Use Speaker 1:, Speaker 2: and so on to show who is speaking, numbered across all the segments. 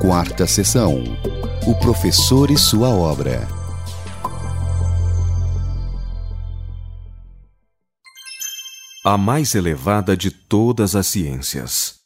Speaker 1: Quarta sessão. O professor e sua obra.
Speaker 2: A mais elevada de todas as ciências.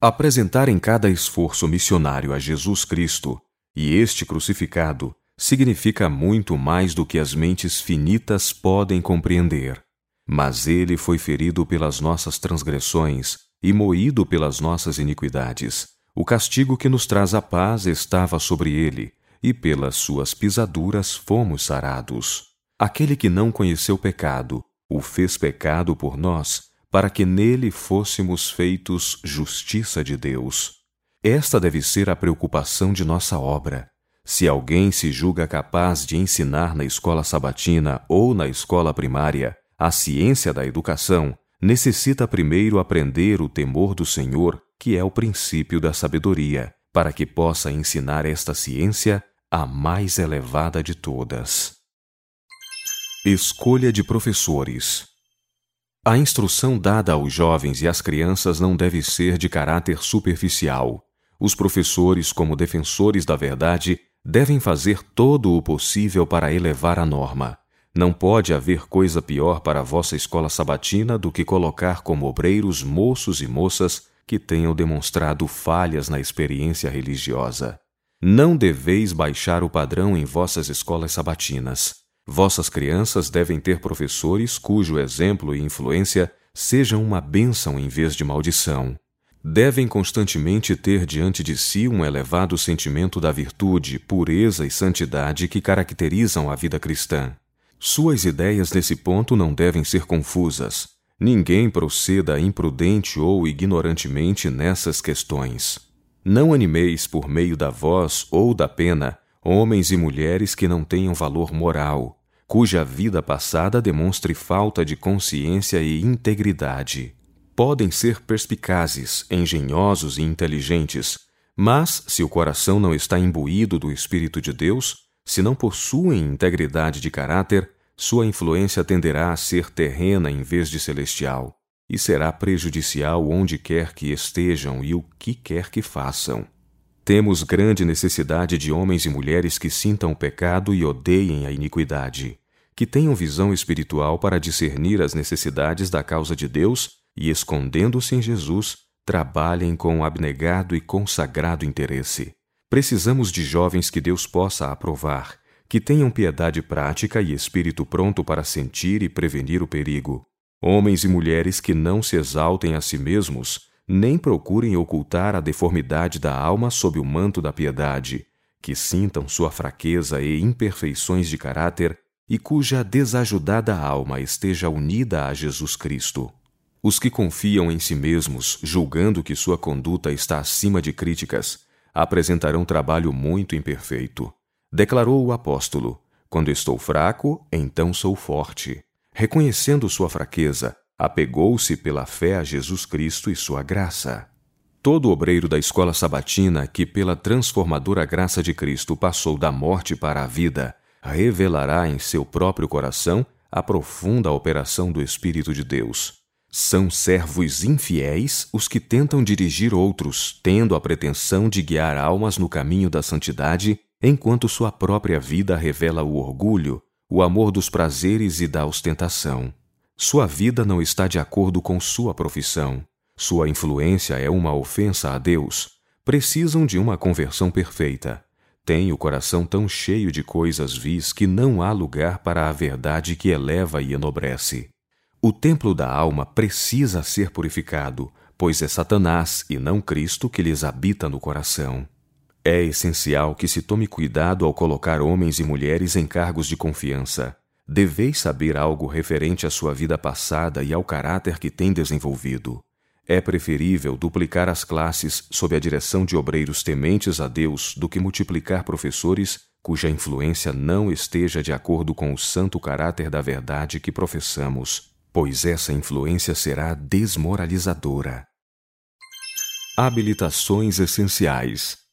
Speaker 2: Apresentar em cada esforço missionário a Jesus Cristo e este crucificado significa muito mais do que as mentes finitas podem compreender. Mas ele foi ferido pelas nossas transgressões e moído pelas nossas iniquidades. O castigo que nos traz a paz estava sobre ele, e pelas suas pisaduras fomos sarados. Aquele que não conheceu pecado, o fez pecado por nós, para que nele fôssemos feitos justiça de Deus. Esta deve ser a preocupação de nossa obra se alguém se julga capaz de ensinar na escola sabatina ou na escola primária a ciência da educação, necessita primeiro aprender o temor do Senhor, que é o princípio da sabedoria, para que possa ensinar esta ciência a mais elevada de todas. Escolha de professores. A instrução dada aos jovens e às crianças não deve ser de caráter superficial. Os professores, como defensores da verdade, devem fazer todo o possível para elevar a norma. Não pode haver coisa pior para a vossa escola sabatina do que colocar como obreiros moços e moças que tenham demonstrado falhas na experiência religiosa. Não deveis baixar o padrão em vossas escolas sabatinas. Vossas crianças devem ter professores cujo exemplo e influência sejam uma bênção em vez de maldição devem constantemente ter diante de si um elevado sentimento da virtude, pureza e santidade que caracterizam a vida cristã. Suas ideias nesse ponto não devem ser confusas. Ninguém proceda imprudente ou ignorantemente nessas questões. Não animeis por meio da voz ou da pena homens e mulheres que não tenham valor moral, cuja vida passada demonstre falta de consciência e integridade podem ser perspicazes, engenhosos e inteligentes, mas, se o coração não está imbuído do Espírito de Deus, se não possuem integridade de caráter, sua influência tenderá a ser terrena em vez de celestial, e será prejudicial onde quer que estejam e o que quer que façam. Temos grande necessidade de homens e mulheres que sintam o pecado e odeiem a iniquidade, que tenham visão espiritual para discernir as necessidades da causa de Deus e, escondendo-se em Jesus, trabalhem com abnegado e consagrado interesse. Precisamos de jovens que Deus possa aprovar, que tenham piedade prática e espírito pronto para sentir e prevenir o perigo. Homens e mulheres que não se exaltem a si mesmos, nem procurem ocultar a deformidade da alma sob o manto da piedade, que sintam sua fraqueza e imperfeições de caráter e cuja desajudada alma esteja unida a Jesus Cristo. Os que confiam em si mesmos, julgando que sua conduta está acima de críticas, apresentarão trabalho muito imperfeito. Declarou o apóstolo: Quando estou fraco, então sou forte. Reconhecendo sua fraqueza, apegou-se pela fé a Jesus Cristo e sua graça. Todo obreiro da escola sabatina que, pela transformadora graça de Cristo, passou da morte para a vida, revelará em seu próprio coração a profunda operação do Espírito de Deus. São servos infiéis os que tentam dirigir outros, tendo a pretensão de guiar almas no caminho da santidade, enquanto sua própria vida revela o orgulho, o amor dos prazeres e da ostentação. Sua vida não está de acordo com sua profissão. Sua influência é uma ofensa a Deus. Precisam de uma conversão perfeita. Têm o coração tão cheio de coisas vis que não há lugar para a verdade que eleva e enobrece. O templo da alma precisa ser purificado, pois é Satanás e não Cristo que lhes habita no coração. É essencial que se tome cuidado ao colocar homens e mulheres em cargos de confiança. Deveis saber algo referente à sua vida passada e ao caráter que tem desenvolvido. É preferível duplicar as classes sob a direção de obreiros tementes a Deus do que multiplicar professores cuja influência não esteja de acordo com o santo caráter da verdade que professamos pois essa influência será desmoralizadora. Habilitações essenciais.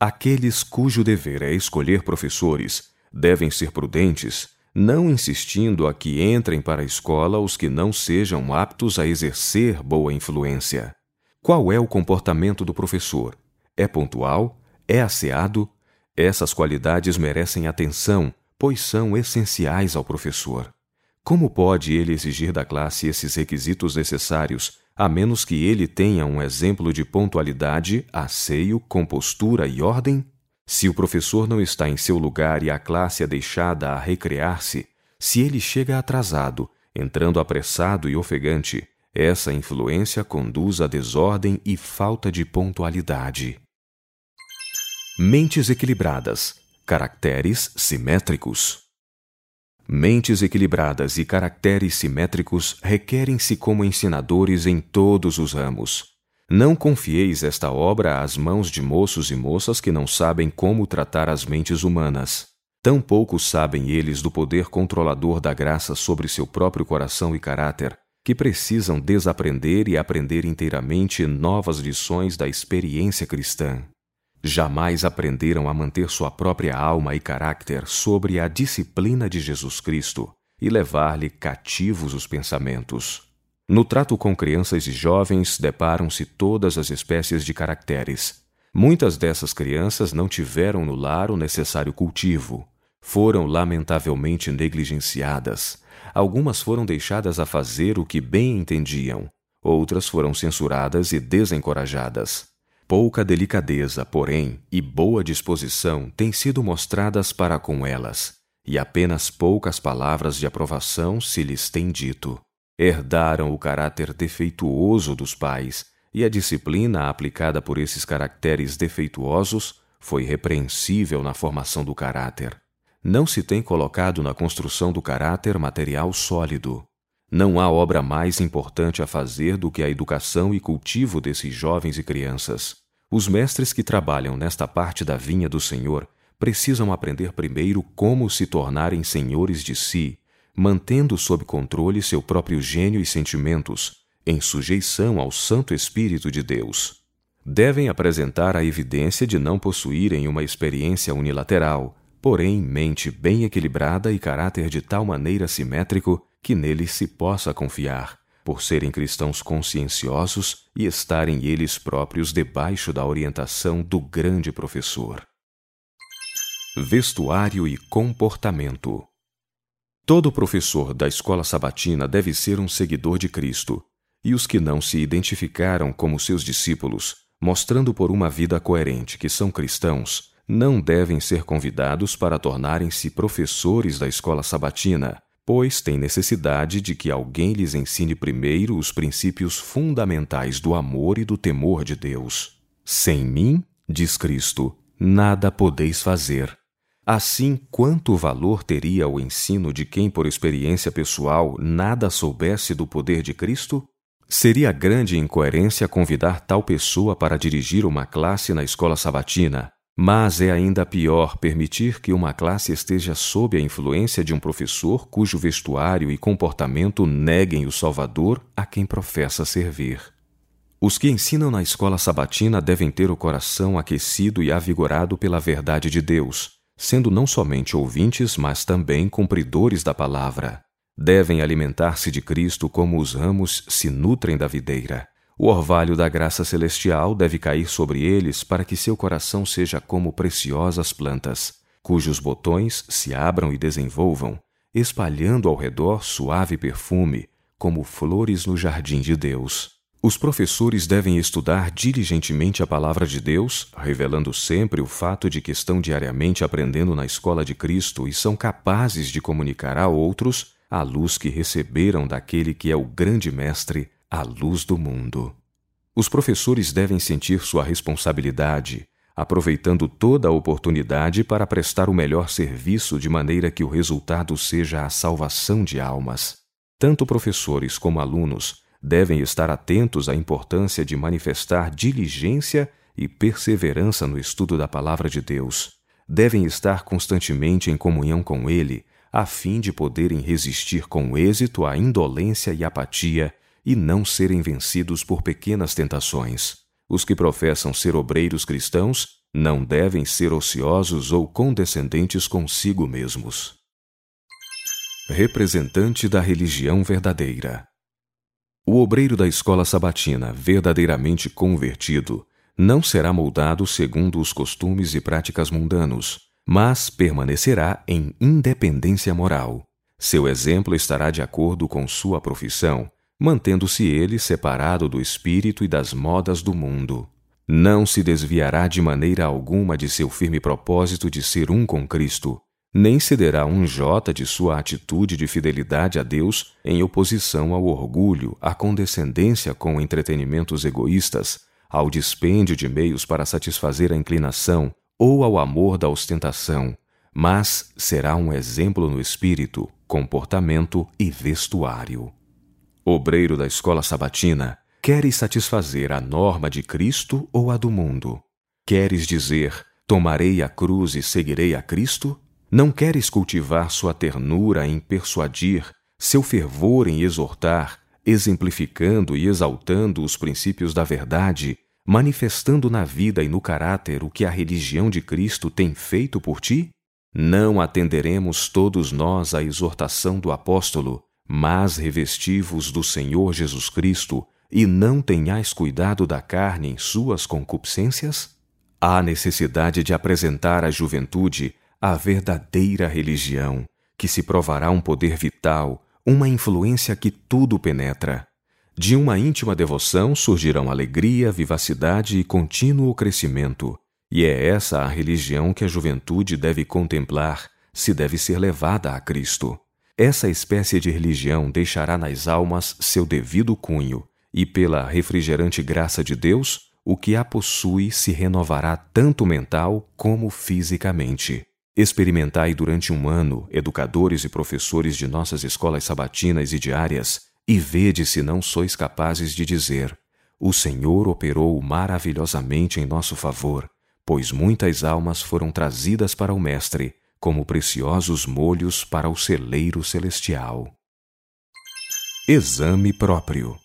Speaker 2: Aqueles cujo dever é escolher professores devem ser prudentes, não insistindo a que entrem para a escola os que não sejam aptos a exercer boa influência. Qual é o comportamento do professor? é pontual, é asseado, essas qualidades merecem atenção, pois são essenciais ao professor. Como pode ele exigir da classe esses requisitos necessários, a menos que ele tenha um exemplo de pontualidade, asseio, compostura e ordem? Se o professor não está em seu lugar e a classe é deixada a recrear-se, se ele chega atrasado, entrando apressado e ofegante, essa influência conduz a desordem e falta de pontualidade. Mentes equilibradas, caracteres simétricos. Mentes equilibradas e caracteres simétricos requerem-se como ensinadores em todos os ramos. Não confieis esta obra às mãos de moços e moças que não sabem como tratar as mentes humanas. Tampouco sabem eles do poder controlador da graça sobre seu próprio coração e caráter, que precisam desaprender e aprender inteiramente novas lições da experiência cristã jamais aprenderam a manter sua própria alma e caráter sobre a disciplina de Jesus Cristo e levar-lhe cativos os pensamentos. No trato com crianças e jovens, deparam-se todas as espécies de caracteres. Muitas dessas crianças não tiveram no lar o necessário cultivo. Foram lamentavelmente negligenciadas. Algumas foram deixadas a fazer o que bem entendiam. Outras foram censuradas e desencorajadas. Pouca delicadeza, porém, e boa disposição têm sido mostradas para com elas, e apenas poucas palavras de aprovação se lhes tem dito. Herdaram o caráter defeituoso dos pais, e a disciplina aplicada por esses caracteres defeituosos foi repreensível na formação do caráter. Não se tem colocado na construção do caráter material sólido. Não há obra mais importante a fazer do que a educação e cultivo desses jovens e crianças. Os mestres que trabalham nesta parte da vinha do Senhor precisam aprender primeiro como se tornarem senhores de si, mantendo sob controle seu próprio gênio e sentimentos, em sujeição ao Santo Espírito de Deus. Devem apresentar a evidência de não possuírem uma experiência unilateral, porém mente bem equilibrada e caráter de tal maneira simétrico que neles se possa confiar, por serem cristãos conscienciosos e estarem eles próprios debaixo da orientação do grande professor. Vestuário e comportamento. Todo professor da escola sabatina deve ser um seguidor de Cristo, e os que não se identificaram como seus discípulos, mostrando por uma vida coerente que são cristãos, não devem ser convidados para tornarem-se professores da escola sabatina, pois têm necessidade de que alguém lhes ensine primeiro os princípios fundamentais do amor e do temor de Deus. Sem mim, diz Cristo, nada podeis fazer. Assim, quanto valor teria o ensino de quem, por experiência pessoal, nada soubesse do poder de Cristo? Seria grande incoerência convidar tal pessoa para dirigir uma classe na escola sabatina, mas é ainda pior permitir que uma classe esteja sob a influência de um professor cujo vestuário e comportamento neguem o Salvador a quem professa servir. Os que ensinam na escola sabatina devem ter o coração aquecido e avigorado pela verdade de Deus, sendo não somente ouvintes, mas também cumpridores da palavra. Devem alimentar-se de Cristo como os ramos se nutrem da videira o orvalho da graça celestial deve cair sobre eles para que seu coração seja como preciosas plantas, cujos botões se abram e desenvolvam, espalhando ao redor suave perfume, como flores no jardim de Deus. Os professores devem estudar diligentemente a palavra de Deus, revelando sempre o fato de que estão diariamente aprendendo na escola de Cristo e são capazes de comunicar a outros a luz que receberam daquele que é o grande Mestre, a luz do mundo. Os professores devem sentir sua responsabilidade, aproveitando toda a oportunidade para prestar o melhor serviço de maneira que o resultado seja a salvação de almas. Tanto professores como alunos devem estar atentos à importância de manifestar diligência e perseverança no estudo da palavra de Deus. Devem estar constantemente em comunhão com Ele, a fim de poderem resistir com êxito à indolência e apatia e não serem vencidos por pequenas tentações. Os que professam ser obreiros cristãos não devem ser ociosos ou condescendentes consigo mesmos. Representante da religião verdadeira. O obreiro da escola sabatina, verdadeiramente convertido, não será moldado segundo os costumes e práticas mundanos, mas permanecerá em independência moral. Seu exemplo estará de acordo com sua profissão, mantendo-se ele separado do espírito e das modas do mundo. Não se desviará de maneira alguma de seu firme propósito de ser um com Cristo, nem cederá um jota de sua atitude de fidelidade a Deus em oposição ao orgulho, à condescendência com entretenimentos egoístas, ao dispêndio de meios para satisfazer a inclinação, ou ao amor da ostentação, mas será um exemplo no espírito, comportamento e vestuário. Obreiro da escola sabatina, queres satisfazer a norma de Cristo ou a do mundo? Queres dizer, tomarei a cruz e seguirei a Cristo? Não queres cultivar sua ternura em persuadir, seu fervor em exortar, exemplificando e exaltando os princípios da verdade, manifestando na vida e no caráter o que a religião de Cristo tem feito por ti? Não atenderemos todos nós à exortação do apóstolo, mas revestivos do Senhor Jesus Cristo, e não tenhais cuidado da carne em suas concupiscências? Há necessidade de apresentar à juventude a verdadeira religião, que se provará um poder vital, uma influência que tudo penetra. De uma íntima devoção surgirão alegria, vivacidade e contínuo crescimento. E é essa a religião que a juventude deve contemplar, se deve ser levada a Cristo. Essa espécie de religião deixará nas almas seu devido cunho, e pela refrigerante graça de Deus, o que a possui se renovará tanto mental como fisicamente. Experimentai durante um ano, educadores e professores de nossas escolas sabatinas e diárias, e vede se não sois capazes de dizer: O Senhor operou maravilhosamente em nosso favor, pois muitas almas foram trazidas para o Mestre, como preciosos molhos para o celeiro celestial. Exame próprio.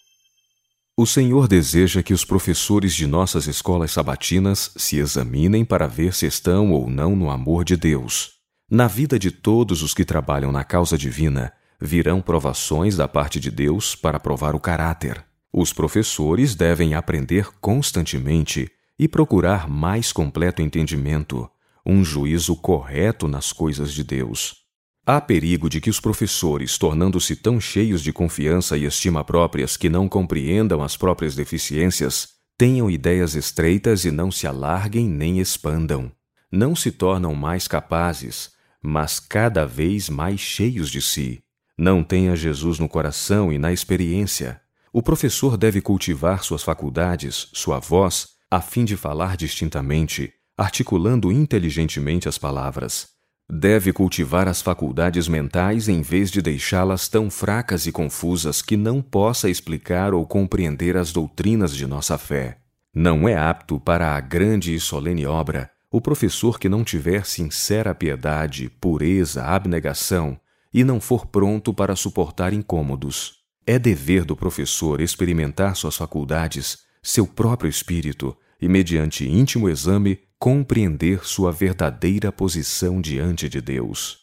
Speaker 2: O Senhor deseja que os professores de nossas escolas sabatinas se examinem para ver se estão ou não no amor de Deus. Na vida de todos os que trabalham na causa divina, virão provações da parte de Deus para provar o caráter. Os professores devem aprender constantemente e procurar mais completo entendimento, um juízo correto nas coisas de Deus. Há perigo de que os professores, tornando-se tão cheios de confiança e estima próprias que não compreendam as próprias deficiências, tenham ideias estreitas e não se alarguem nem expandam. Não se tornam mais capazes, mas cada vez mais cheios de si. Não tenha Jesus no coração e na experiência. O professor deve cultivar suas faculdades, sua voz, a fim de falar distintamente, articulando inteligentemente as palavras. Deve cultivar as faculdades mentais em vez de deixá-las tão fracas e confusas que não possa explicar ou compreender as doutrinas de nossa fé. Não é apto para a grande e solene obra o professor que não tiver sincera piedade, pureza, abnegação, e não for pronto para suportar incômodos. É dever do professor experimentar suas faculdades, seu próprio espírito, e, mediante íntimo exame, compreender sua verdadeira posição diante de Deus.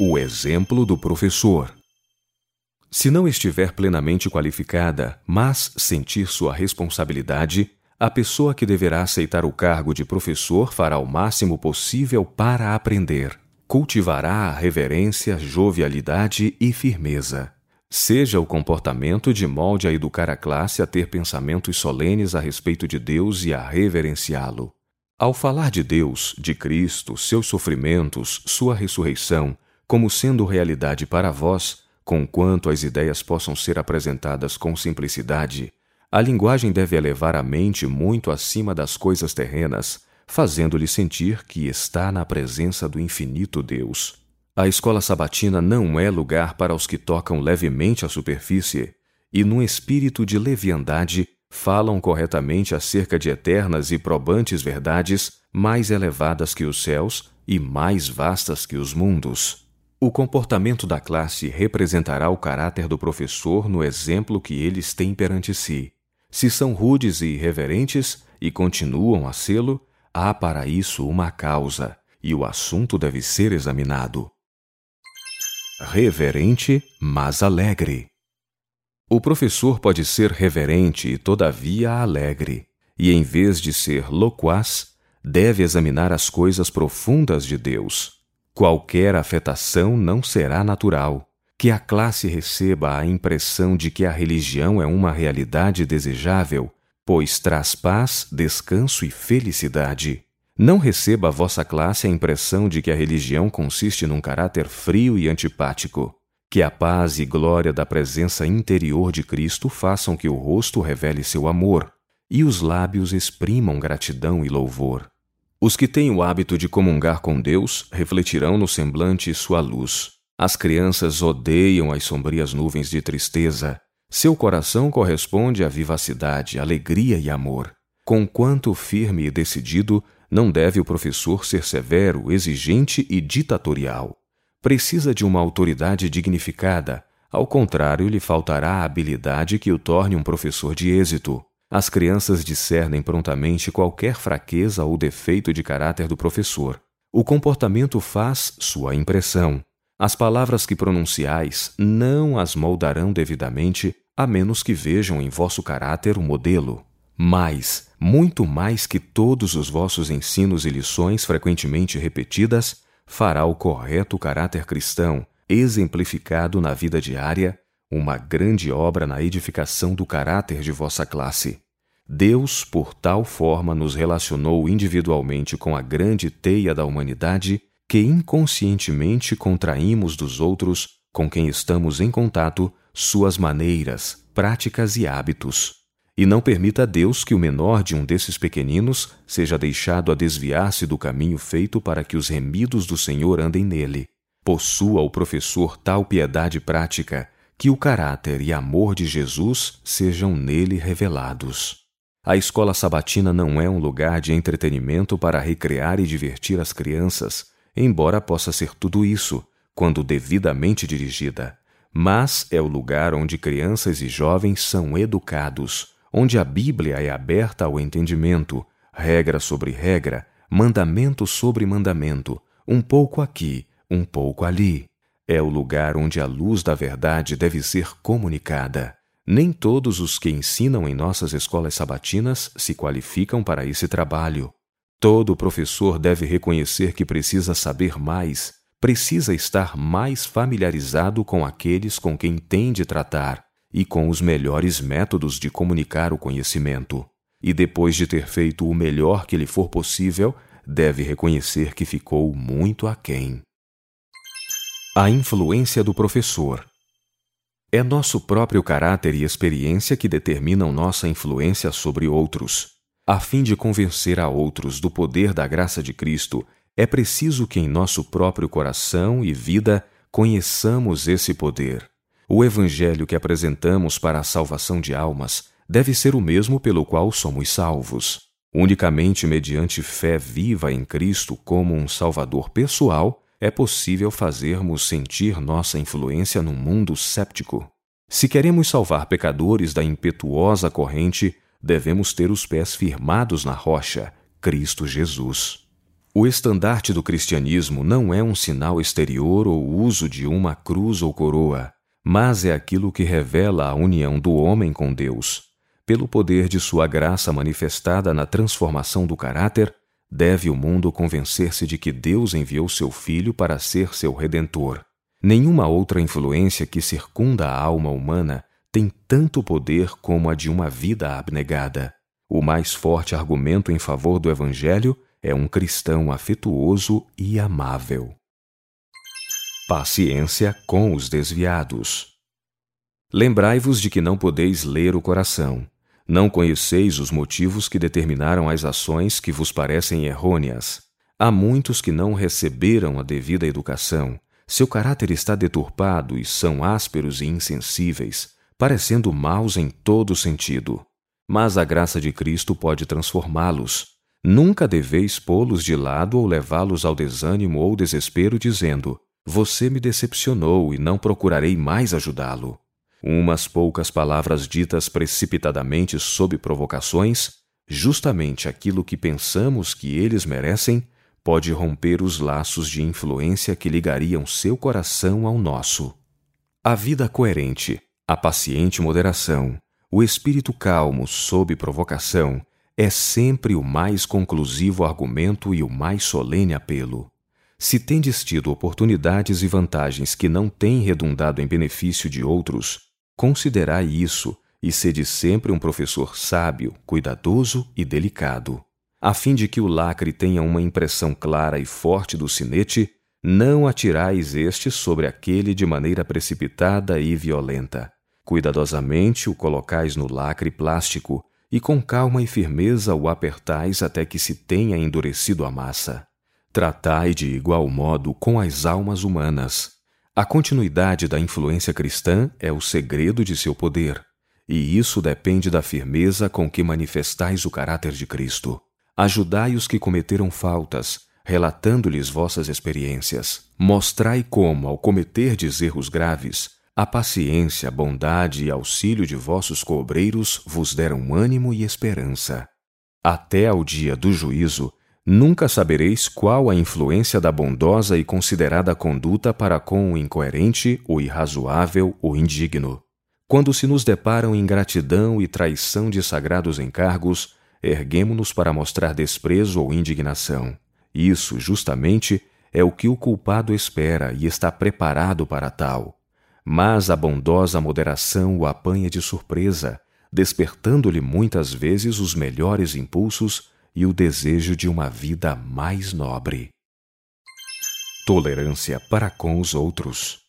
Speaker 2: O exemplo do professor. Se não estiver plenamente qualificada, mas sentir sua responsabilidade, a pessoa que deverá aceitar o cargo de professor fará o máximo possível para aprender cultivará a reverência, jovialidade e firmeza. Seja o comportamento de molde a educar a classe a ter pensamentos solenes a respeito de Deus e a reverenciá-lo. Ao falar de Deus, de Cristo, seus sofrimentos, sua ressurreição, como sendo realidade para vós, conquanto as ideias possam ser apresentadas com simplicidade, a linguagem deve elevar a mente muito acima das coisas terrenas, fazendo-lhe sentir que está na presença do infinito Deus. A escola sabatina não é lugar para os que tocam levemente a superfície e, num espírito de leviandade, falam corretamente acerca de eternas e probantes verdades mais elevadas que os céus e mais vastas que os mundos. O comportamento da classe representará o caráter do professor no exemplo que eles têm perante si. Se são rudes e irreverentes e continuam a sê-lo, Há para isso uma causa, e o assunto deve ser examinado. Reverente, mas alegre. O professor pode ser reverente e, todavia, alegre. e em vez de ser loquaz, deve examinar as coisas profundas de Deus. Qualquer afetação não será natural. Que a classe receba a impressão de que a religião é uma realidade desejável, pois traz paz, descanso e felicidade. Não receba a vossa classe a impressão de que a religião consiste num caráter frio e antipático. Que a paz e glória da presença interior de Cristo façam que o rosto revele seu amor e os lábios exprimam gratidão e louvor. Os que têm o hábito de comungar com Deus refletirão no semblante sua luz. As crianças odeiam as sombrias nuvens de tristeza. Seu coração corresponde à vivacidade, alegria e amor. Conquanto firme e decidido, não deve o professor ser severo, exigente e ditatorial. Precisa de uma autoridade dignificada, ao contrário, lhe faltará a habilidade que o torne um professor de êxito. As crianças discernem prontamente qualquer fraqueza ou defeito de caráter do professor. O comportamento faz sua impressão. As palavras que pronunciais não as moldarão devidamente, a menos que vejam em vosso caráter o modelo. Mais, muito mais que todos os vossos ensinos e lições frequentemente repetidas, fará o correto caráter cristão, exemplificado na vida diária, uma grande obra na edificação do caráter de vossa classe. Deus, por tal forma, nos relacionou individualmente com a grande teia da humanidade que inconscientemente contraímos dos outros com quem estamos em contato suas maneiras, práticas e hábitos. E não permita a Deus que o menor de um desses pequeninos seja deixado a desviar-se do caminho feito para que os remidos do Senhor andem nele. Possua o professor tal piedade prática que o caráter e amor de Jesus sejam nele revelados. A escola sabatina não é um lugar de entretenimento para recrear e divertir as crianças, embora possa ser tudo isso, quando devidamente dirigida. Mas é o lugar onde crianças e jovens são educados onde a Bíblia é aberta ao entendimento, regra sobre regra, mandamento sobre mandamento, um pouco aqui, um pouco ali. É o lugar onde a luz da verdade deve ser comunicada. Nem todos os que ensinam em nossas escolas sabatinas se qualificam para esse trabalho. Todo professor deve reconhecer que precisa saber mais, precisa estar mais familiarizado com aqueles com quem tem de tratar, e com os melhores métodos de comunicar o conhecimento. E depois de ter feito o melhor que lhe for possível, deve reconhecer que ficou muito aquém. A influência do professor. É nosso próprio caráter e experiência que determinam nossa influência sobre outros. A fim de convencer a outros do poder da graça de Cristo, é preciso que em nosso próprio coração e vida conheçamos esse poder. O Evangelho que apresentamos para a salvação de almas deve ser o mesmo pelo qual somos salvos. Unicamente mediante fé viva em Cristo como um Salvador pessoal é possível fazermos sentir nossa influência num mundo séptico. Se queremos salvar pecadores da impetuosa corrente, devemos ter os pés firmados na rocha, Cristo Jesus. O estandarte do cristianismo não é um sinal exterior ou uso de uma cruz ou coroa mas é aquilo que revela a união do homem com Deus. Pelo poder de sua graça manifestada na transformação do caráter, deve o mundo convencer-se de que Deus enviou seu Filho para ser seu redentor. Nenhuma outra influência que circunda a alma humana tem tanto poder como a de uma vida abnegada. O mais forte argumento em favor do Evangelho é um cristão afetuoso e amável. Paciência com os desviados. Lembrai-vos de que não podeis ler o coração. Não conheceis os motivos que determinaram as ações que vos parecem errôneas. Há muitos que não receberam a devida educação. Seu caráter está deturpado e são ásperos e insensíveis, parecendo maus em todo sentido. Mas a graça de Cristo pode transformá-los. Nunca deveis pô-los de lado ou levá-los ao desânimo ou desespero, dizendo: você me decepcionou e não procurarei mais ajudá-lo. Umas poucas palavras ditas precipitadamente sob provocações, justamente aquilo que pensamos que eles merecem, pode romper os laços de influência que ligariam seu coração ao nosso. A vida coerente, a paciente moderação, o espírito calmo sob provocação, é sempre o mais conclusivo argumento e o mais solene apelo. Se tendes tido oportunidades e vantagens que não têm redundado em benefício de outros, considerai isso e sede sempre um professor sábio, cuidadoso e delicado. A fim de que o lacre tenha uma impressão clara e forte do sinete, não atirais este sobre aquele de maneira precipitada e violenta. Cuidadosamente o colocais no lacre plástico e com calma e firmeza o apertais até que se tenha endurecido a massa. Tratai de igual modo com as almas humanas. A continuidade da influência cristã é o segredo de seu poder, e isso depende da firmeza com que manifestais o caráter de Cristo. Ajudai os que cometeram faltas, relatando-lhes vossas experiências. Mostrai como, ao cometerdes erros graves, a paciência, bondade e auxílio de vossos cobreiros vos deram ânimo e esperança. Até ao dia do juízo, nunca sabereis qual a influência da bondosa e considerada conduta para com o incoerente, o irrazoável, o indigno. Quando se nos deparam ingratidão e traição de sagrados encargos, erguemo-nos para mostrar desprezo ou indignação. Isso, justamente, é o que o culpado espera e está preparado para tal mas a bondosa moderação o apanha de surpresa, despertando-lhe muitas vezes os melhores impulsos e o desejo de uma vida mais nobre. Tolerância para com os outros.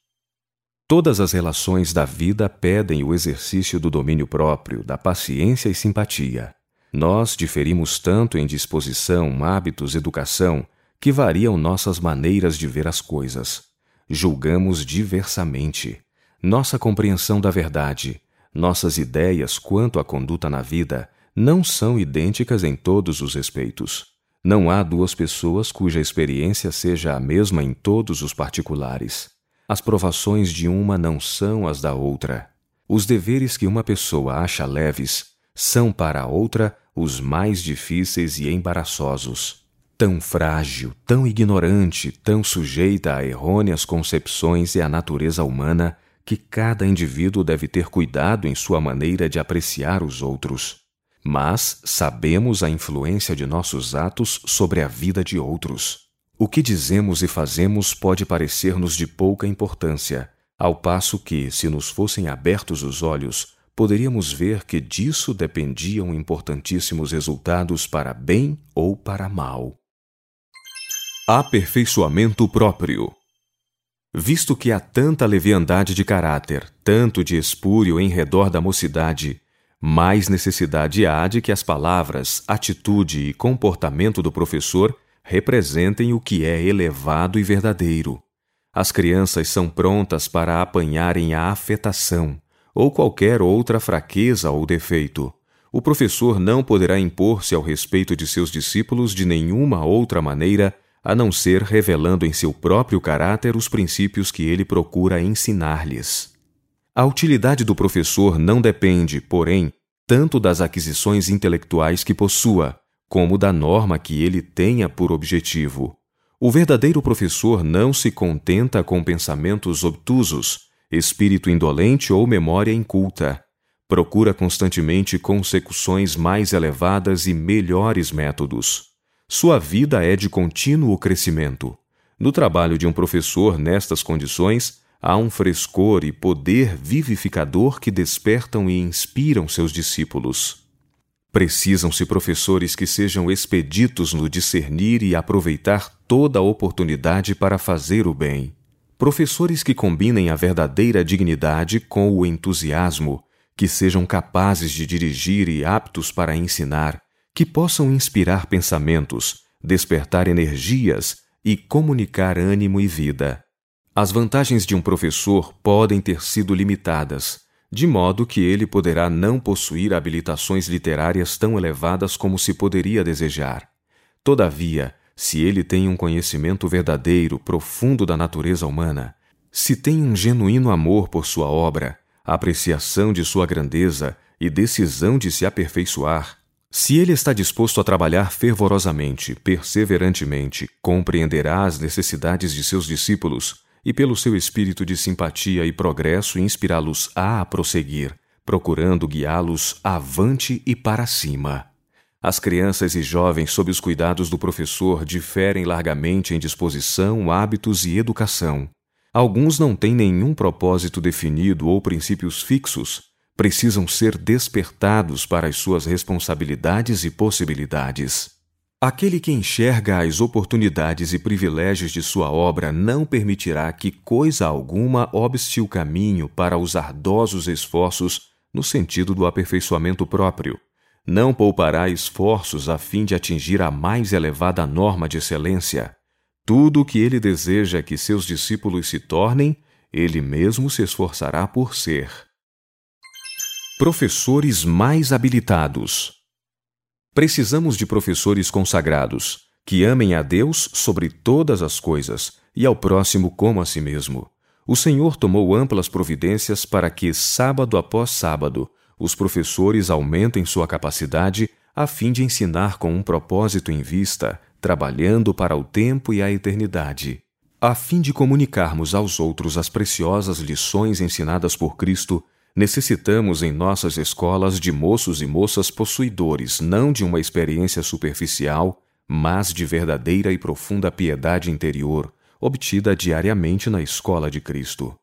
Speaker 2: Todas as relações da vida pedem o exercício do domínio próprio, da paciência e simpatia. Nós diferimos tanto em disposição, hábitos, educação, que variam nossas maneiras de ver as coisas. Julgamos diversamente. Nossa compreensão da verdade, nossas ideias quanto à conduta na vida, não são idênticas em todos os respeitos. Não há duas pessoas cuja experiência seja a mesma em todos os particulares. As provações de uma não são as da outra. Os deveres que uma pessoa acha leves são para a outra os mais difíceis e embaraçosos. Tão frágil, tão ignorante, tão sujeita a errôneas concepções é a natureza humana que cada indivíduo deve ter cuidado em sua maneira de apreciar os outros. Mas sabemos a influência de nossos atos sobre a vida de outros. O que dizemos e fazemos pode parecer-nos de pouca importância, ao passo que, se nos fossem abertos os olhos, poderíamos ver que disso dependiam importantíssimos resultados para bem ou para mal. Aperfeiçoamento próprio Visto que há tanta leviandade de caráter, tanto de espúrio em redor da mocidade, mais necessidade há de que as palavras, atitude e comportamento do professor representem o que é elevado e verdadeiro. As crianças são prontas para apanharem a afetação ou qualquer outra fraqueza ou defeito. O professor não poderá impor-se ao respeito de seus discípulos de nenhuma outra maneira a não ser revelando em seu próprio caráter os princípios que ele procura ensinar-lhes. A utilidade do professor não depende, porém, tanto das aquisições intelectuais que possua, como da norma que ele tenha por objetivo. O verdadeiro professor não se contenta com pensamentos obtusos, espírito indolente ou memória inculta. Procura constantemente consecuções mais elevadas e melhores métodos. Sua vida é de contínuo crescimento. No trabalho de um professor nestas condições, há um frescor e poder vivificador que despertam e inspiram seus discípulos. Precisam-se professores que sejam expeditos no discernir e aproveitar toda a oportunidade para fazer o bem. Professores que combinem a verdadeira dignidade com o entusiasmo, que sejam capazes de dirigir e aptos para ensinar, que possam inspirar pensamentos, despertar energias e comunicar ânimo e vida. As vantagens de um professor podem ter sido limitadas, de modo que ele poderá não possuir habilitações literárias tão elevadas como se poderia desejar. Todavia, se ele tem um conhecimento verdadeiro, profundo da natureza humana, se tem um genuíno amor por sua obra, apreciação de sua grandeza e decisão de se aperfeiçoar, se ele está disposto a trabalhar fervorosamente, perseverantemente, compreenderá as necessidades de seus discípulos e, pelo seu espírito de simpatia e progresso, inspirá-los a prosseguir, procurando guiá-los avante e para cima. As crianças e jovens sob os cuidados do professor diferem largamente em disposição, hábitos e educação. Alguns não têm nenhum propósito definido ou princípios fixos, precisam ser despertados para as suas responsabilidades e possibilidades. Aquele que enxerga as oportunidades e privilégios de sua obra não permitirá que coisa alguma obste o caminho para os ardosos esforços no sentido do aperfeiçoamento próprio. Não poupará esforços a fim de atingir a mais elevada norma de excelência. Tudo o que ele deseja que seus discípulos se tornem, ele mesmo se esforçará por ser. Professores mais habilitados. Precisamos de professores consagrados, que amem a Deus sobre todas as coisas e ao próximo como a si mesmo. O Senhor tomou amplas providências para que, sábado após sábado, os professores aumentem sua capacidade a fim de ensinar com um propósito em vista, trabalhando para o tempo e a eternidade. A fim de comunicarmos aos outros as preciosas lições ensinadas por Cristo, Necessitamos em nossas escolas de moços e moças possuidores não de uma experiência superficial, mas de verdadeira e profunda piedade interior, obtida diariamente na escola de Cristo.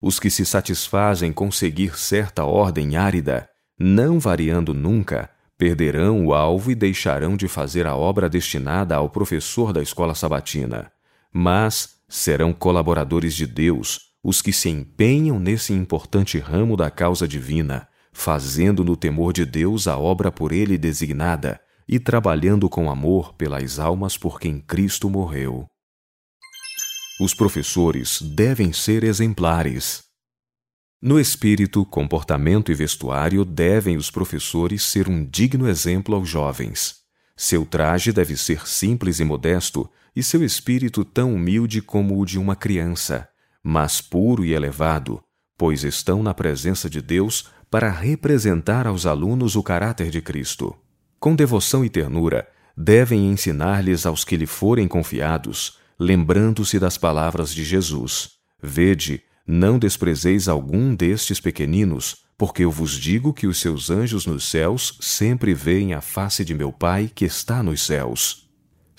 Speaker 2: Os que se satisfazem com seguir certa ordem árida, não variando nunca, perderão o alvo e deixarão de fazer a obra destinada ao professor da escola sabatina, mas serão colaboradores de Deus os que se empenham nesse importante ramo da causa divina, fazendo no temor de Deus a obra por ele designada e trabalhando com amor pelas almas por quem Cristo morreu. Os professores devem ser exemplares. No espírito, comportamento e vestuário devem os professores ser um digno exemplo aos jovens. Seu traje deve ser simples e modesto, e seu espírito tão humilde como o de uma criança, mas puro e elevado, pois estão na presença de Deus para representar aos alunos o caráter de Cristo. Com devoção e ternura, devem ensinar-lhes aos que lhe forem confiados, lembrando-se das palavras de Jesus: Vede, não desprezeis algum destes pequeninos, porque eu vos digo que os seus anjos nos céus sempre veem a face de meu Pai que está nos céus.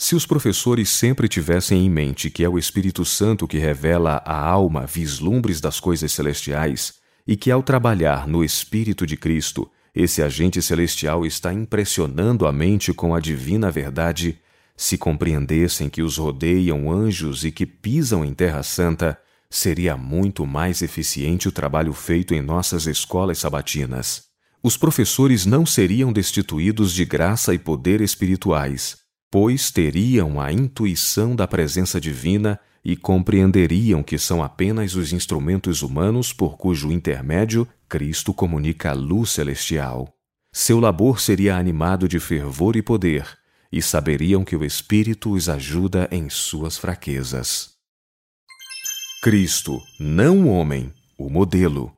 Speaker 2: Se os professores sempre tivessem em mente que é o Espírito Santo que revela à alma vislumbres das coisas celestiais, e que ao trabalhar no Espírito de Cristo, esse agente celestial está impressionando a mente com a divina verdade, se compreendessem que os rodeiam anjos e que pisam em Terra Santa, seria muito mais eficiente o trabalho feito em nossas escolas sabatinas. Os professores não seriam destituídos de graça e poder espirituais, pois teriam a intuição da presença divina e compreenderiam que são apenas os instrumentos humanos por cujo intermédio Cristo comunica a luz celestial. Seu labor seria animado de fervor e poder, e saberiam que o Espírito os ajuda em suas fraquezas. Cristo, não homem, o modelo.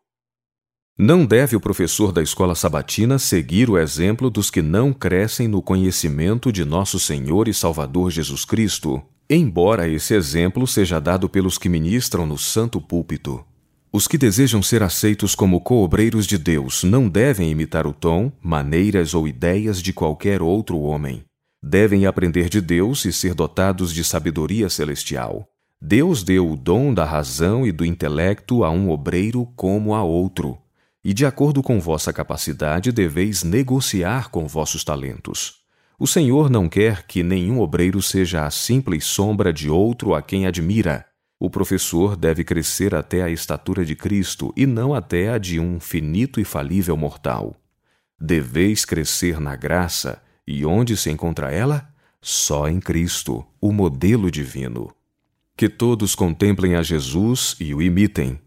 Speaker 2: Não deve o professor da escola sabatina seguir o exemplo dos que não crescem no conhecimento de nosso Senhor e Salvador Jesus Cristo, embora esse exemplo seja dado pelos que ministram no santo púlpito. Os que desejam ser aceitos como coobreiros de Deus não devem imitar o tom, maneiras ou ideias de qualquer outro homem. Devem aprender de Deus e ser dotados de sabedoria celestial. Deus deu o dom da razão e do intelecto a um obreiro como a outro e de acordo com vossa capacidade deveis negociar com vossos talentos. O Senhor não quer que nenhum obreiro seja a simples sombra de outro a quem admira. O professor deve crescer até a estatura de Cristo e não até a de um finito e falível mortal. Deveis crescer na graça, e onde se encontra ela? Só em Cristo, o modelo divino. Que todos contemplem a Jesus e o imitem,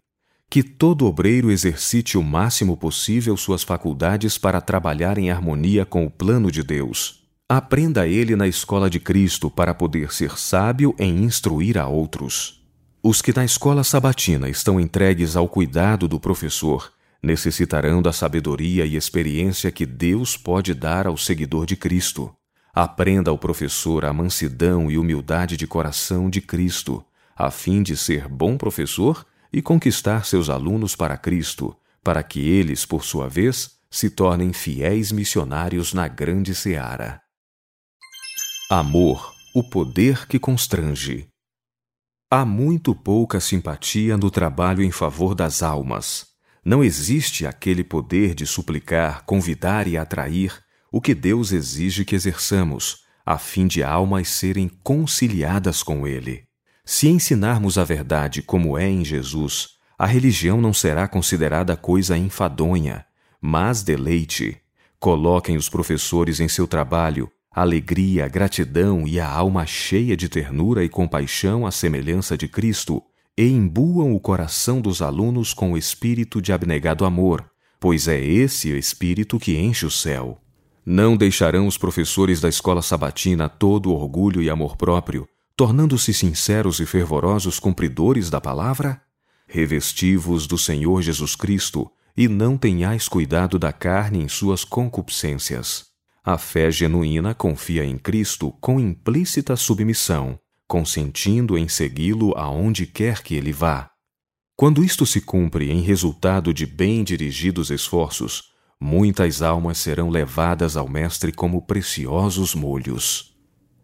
Speaker 2: que todo obreiro exercite o máximo possível suas faculdades para trabalhar em harmonia com o plano de Deus. Aprenda ele na escola de Cristo para poder ser sábio em instruir a outros. Os que na escola sabatina estão entregues ao cuidado do professor necessitarão da sabedoria e experiência que Deus pode dar ao seguidor de Cristo. Aprenda ao professor a mansidão e humildade de coração de Cristo, a fim de ser bom professor e conquistar seus alunos para Cristo, para que eles, por sua vez, se tornem fiéis missionários na grande seara. Amor, o poder que constrange. Há muito pouca simpatia no trabalho em favor das almas. Não existe aquele poder de suplicar, convidar e atrair o que Deus exige que exerçamos, a fim de almas serem conciliadas com Ele. Se ensinarmos a verdade como é em Jesus, a religião não será considerada coisa enfadonha, mas deleite. Coloquem os professores em seu trabalho alegria, gratidão e a alma cheia de ternura e compaixão à semelhança de Cristo, e imbuam o coração dos alunos com o espírito de abnegado amor, pois é esse o espírito que enche o céu. Não deixarão os professores da escola sabatina todo orgulho e amor próprio, tornando-se sinceros e fervorosos cumpridores da palavra? Revestivos do Senhor Jesus Cristo, e não tenhais cuidado da carne em suas concupiscências. A fé genuína confia em Cristo com implícita submissão, consentindo em segui-lo aonde quer que ele vá. Quando isto se cumpre em resultado de bem dirigidos esforços, muitas almas serão levadas ao Mestre como preciosos molhos.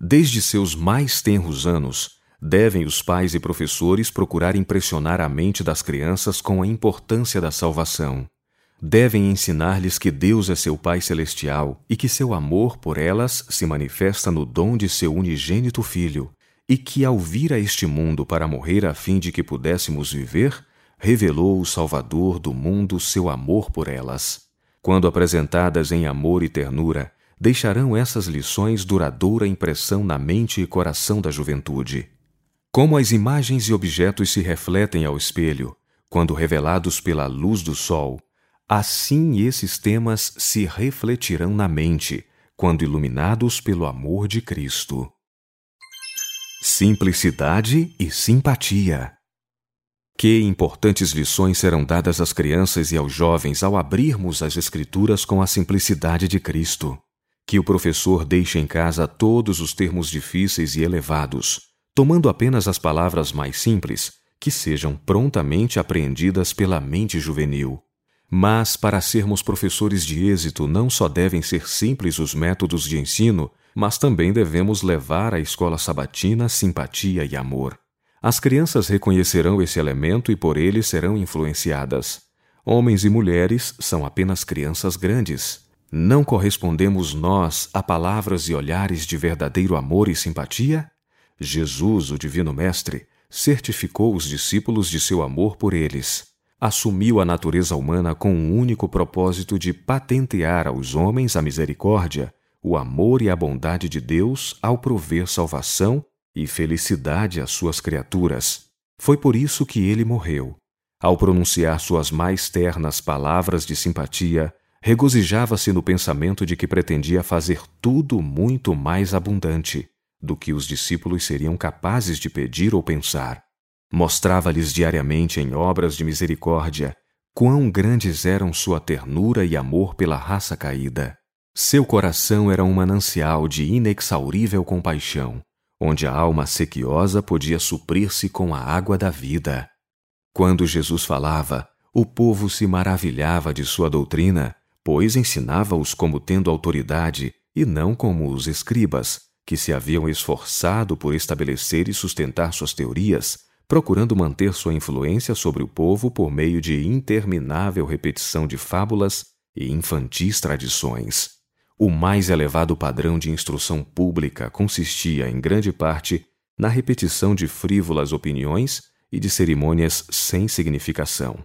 Speaker 2: Desde seus mais tenros anos, devem os pais e professores procurar impressionar a mente das crianças com a importância da salvação devem ensinar-lhes que Deus é seu Pai Celestial e que seu amor por elas se manifesta no dom de seu unigênito Filho, e que, ao vir a este mundo para morrer a fim de que pudéssemos viver, revelou o Salvador do mundo seu amor por elas. Quando apresentadas em amor e ternura, deixarão essas lições duradoura impressão na mente e coração da juventude. Como as imagens e objetos se refletem ao espelho, quando revelados pela luz do sol, Assim esses temas se refletirão na mente, quando iluminados pelo amor de Cristo. Simplicidade e simpatia. Que importantes lições serão dadas às crianças e aos jovens ao abrirmos as Escrituras com a simplicidade de Cristo. Que o professor deixe em casa todos os termos difíceis e elevados, tomando apenas as palavras mais simples, que sejam prontamente apreendidas pela mente juvenil. Mas, para sermos professores de êxito, não só devem ser simples os métodos de ensino, mas também devemos levar à escola sabatina simpatia e amor. As crianças reconhecerão esse elemento e por ele serão influenciadas. Homens e mulheres são apenas crianças grandes. Não correspondemos nós a palavras e olhares de verdadeiro amor e simpatia? Jesus, o Divino Mestre, certificou os discípulos de seu amor por eles assumiu a natureza humana com o um único propósito de patentear aos homens a misericórdia, o amor e a bondade de Deus ao prover salvação e felicidade às suas criaturas. Foi por isso que ele morreu. Ao pronunciar suas mais ternas palavras de simpatia, regozijava-se no pensamento de que pretendia fazer tudo muito mais abundante do que os discípulos seriam capazes de pedir ou pensar. Mostrava-lhes diariamente em obras de misericórdia quão grandes eram sua ternura e amor pela raça caída. Seu coração era um manancial de inexaurível compaixão, onde a alma sequiosa podia suprir-se com a água da vida. Quando Jesus falava, o povo se maravilhava de sua doutrina, pois ensinava-os como tendo autoridade e não como os escribas, que se haviam esforçado por estabelecer e sustentar suas teorias, procurando manter sua influência sobre o povo por meio de interminável repetição de fábulas e infantis tradições. O mais elevado padrão de instrução pública consistia, em grande parte, na repetição de frívolas opiniões e de cerimônias sem significação.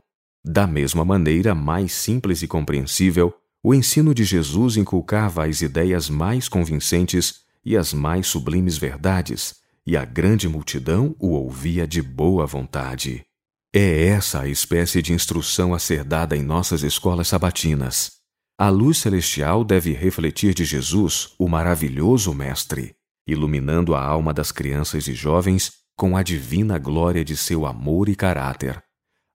Speaker 2: Da mesma maneira mais simples e compreensível, o ensino de Jesus inculcava as ideias mais convincentes e as mais sublimes verdades, e a grande multidão o ouvia de boa vontade. É essa a espécie de instrução a ser dada em nossas escolas sabatinas. A luz celestial deve refletir de Jesus, o maravilhoso Mestre, iluminando a alma das crianças e jovens com a divina glória de seu amor e caráter.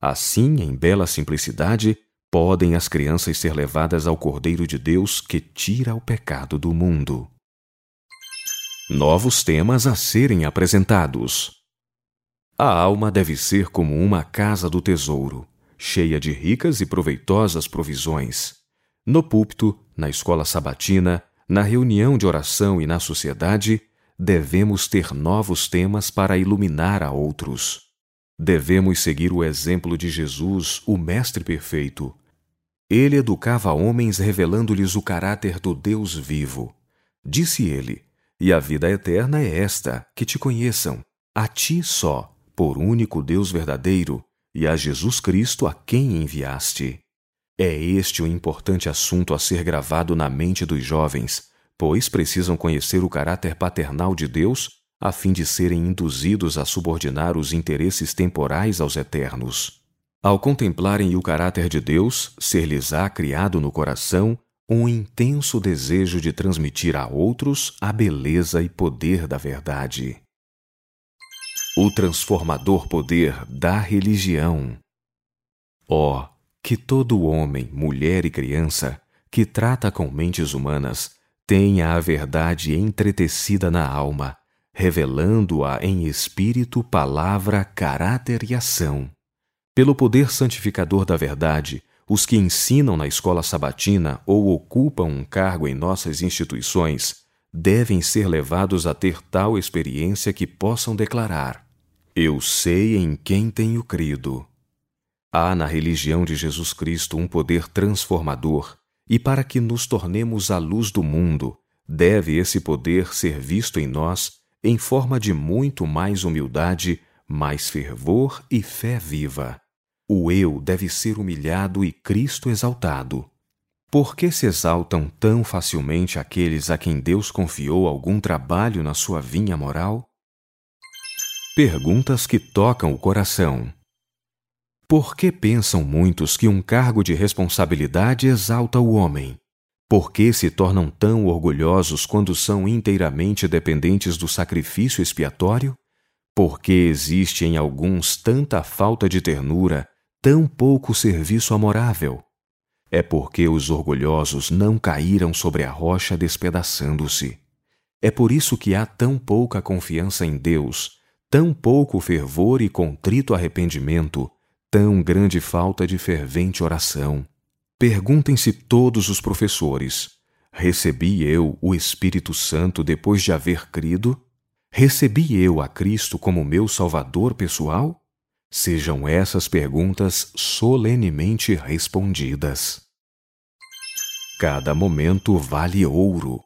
Speaker 2: Assim, em bela simplicidade, podem as crianças ser levadas ao Cordeiro de Deus que tira o pecado do mundo. Novos temas a serem apresentados. A alma deve ser como uma casa do tesouro, cheia de ricas e proveitosas provisões. No púlpito, na escola sabatina, na reunião de oração e na sociedade, devemos ter novos temas para iluminar a outros. Devemos seguir o exemplo de Jesus, o Mestre Perfeito. Ele educava homens revelando-lhes o caráter do Deus vivo. Disse ele: E a vida eterna é esta, que te conheçam, a ti só, por único Deus verdadeiro, e a Jesus Cristo a quem enviaste. É este o importante assunto a ser gravado na mente dos jovens, pois precisam conhecer o caráter paternal de Deus a fim de serem induzidos a subordinar os interesses temporais aos eternos. Ao contemplarem o caráter de Deus, ser-lhes-á criado no coração um intenso desejo de transmitir a outros a beleza e poder da verdade. O transformador poder da religião. Ó, oh, que todo homem, mulher e criança que trata com mentes humanas tenha a verdade entretecida na alma, revelando-a em espírito, palavra, caráter e ação. Pelo poder santificador da verdade, os que ensinam na escola sabatina ou ocupam um cargo em nossas instituições devem ser levados a ter tal experiência que possam declarar: Eu sei em quem tenho crido. Há na religião de Jesus Cristo um poder transformador, e para que nos tornemos a luz do mundo, deve esse poder ser visto em nós em forma de muito mais humildade, mais fervor e fé viva. O eu deve ser humilhado e Cristo exaltado. Por que se exaltam tão facilmente aqueles a quem Deus confiou algum trabalho na sua vinha moral? Perguntas que tocam o coração. Por que pensam muitos que um cargo de responsabilidade exalta o homem? Por que se tornam tão orgulhosos quando são inteiramente dependentes do sacrifício expiatório? Por que existe em alguns tanta falta de ternura, tão pouco serviço amorável? É porque os orgulhosos não caíram sobre a rocha despedaçando-se. É por isso que há tão pouca confiança em Deus, tão pouco fervor e contrito arrependimento, tão grande falta de fervente oração. Perguntem-se todos os professores: recebi eu o Espírito Santo depois de haver crido? Recebi eu a Cristo como meu Salvador pessoal? Sejam essas perguntas solenemente respondidas. Cada momento vale ouro.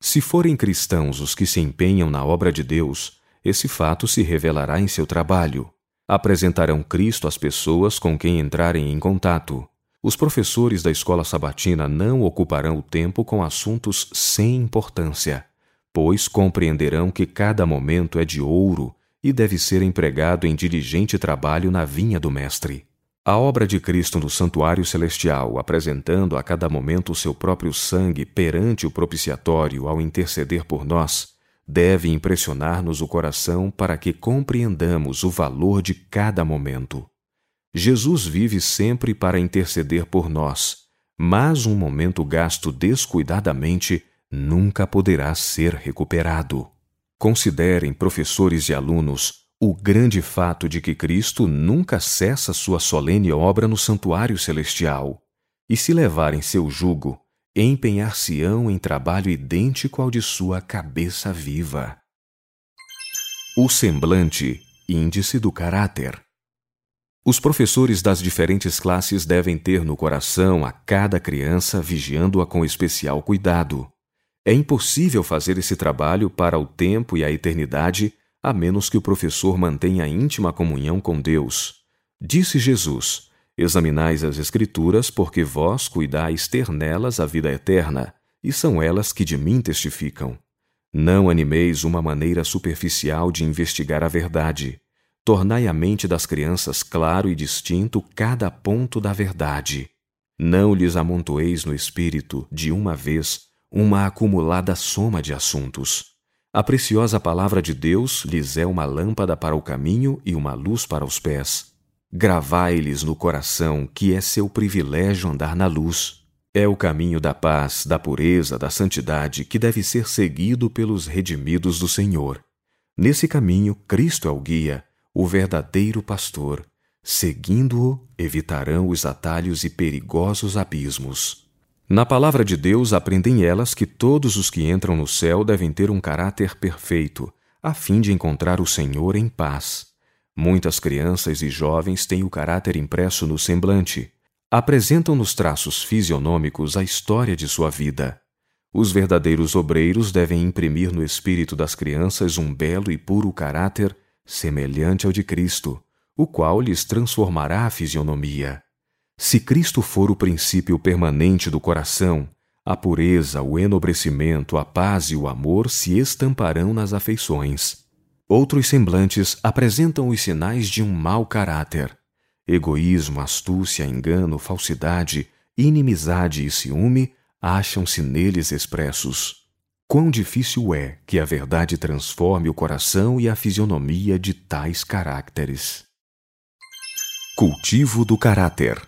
Speaker 2: Se forem cristãos os que se empenham na obra de Deus, esse fato se revelará em seu trabalho, apresentarão Cristo às pessoas com quem entrarem em contato. Os professores da escola sabatina não ocuparão o tempo com assuntos sem importância, pois compreenderão que cada momento é de ouro e deve ser empregado em diligente trabalho na vinha do Mestre. A obra de Cristo no santuário celestial, apresentando a cada momento o seu próprio sangue perante o propiciatório ao interceder por nós, deve impressionar-nos o coração para que compreendamos o valor de cada momento. Jesus vive sempre para interceder por nós, mas um momento gasto descuidadamente nunca poderá ser recuperado. Considerem, professores e alunos, o grande fato de que Cristo nunca cessa sua solene obra no santuário celestial. E se levarem seu jugo, empenhar-se-ão em trabalho idêntico ao de sua cabeça viva. O semblante, índice do caráter. Os professores das diferentes classes devem ter no coração a cada criança, vigiando-a com especial cuidado. É impossível fazer esse trabalho para o tempo e a eternidade, a menos que o professor mantenha íntima comunhão com Deus. Disse Jesus: Examinais as Escrituras, porque vós cuidais ter nelas a vida eterna, e são elas que de mim testificam. Não animeis uma maneira superficial de investigar a verdade. Tornai a mente das crianças claro e distinto cada ponto da verdade. Não lhes amontoeis no espírito, de uma vez, uma acumulada soma de assuntos. A preciosa palavra de Deus lhes é uma lâmpada para o caminho e uma luz para os pés. Gravai-lhes no coração que é seu privilégio andar na luz. É o caminho da paz, da pureza, da santidade que deve ser seguido pelos redimidos do Senhor. Nesse caminho, Cristo é o guia, o verdadeiro pastor. Seguindo-o, evitarão os atalhos e perigosos abismos. Na palavra de Deus aprendem elas que todos os que entram no céu devem ter um caráter perfeito, a fim de encontrar o Senhor em paz. Muitas crianças e jovens têm o caráter impresso no semblante. Apresentam nos traços fisionômicos a história de sua vida. Os verdadeiros obreiros devem imprimir no espírito das crianças um belo e puro caráter semelhante ao de Cristo, o qual lhes transformará a fisionomia. Se Cristo for o princípio permanente do coração, a pureza, o enobrecimento, a paz e o amor se estamparão nas afeições. Outros semblantes apresentam os sinais de um mau caráter. Egoísmo, astúcia, engano, falsidade, inimizade e ciúme acham-se neles expressos. Quão difícil é que a verdade transforme o coração e a fisionomia de tais caracteres. Cultivo do caráter.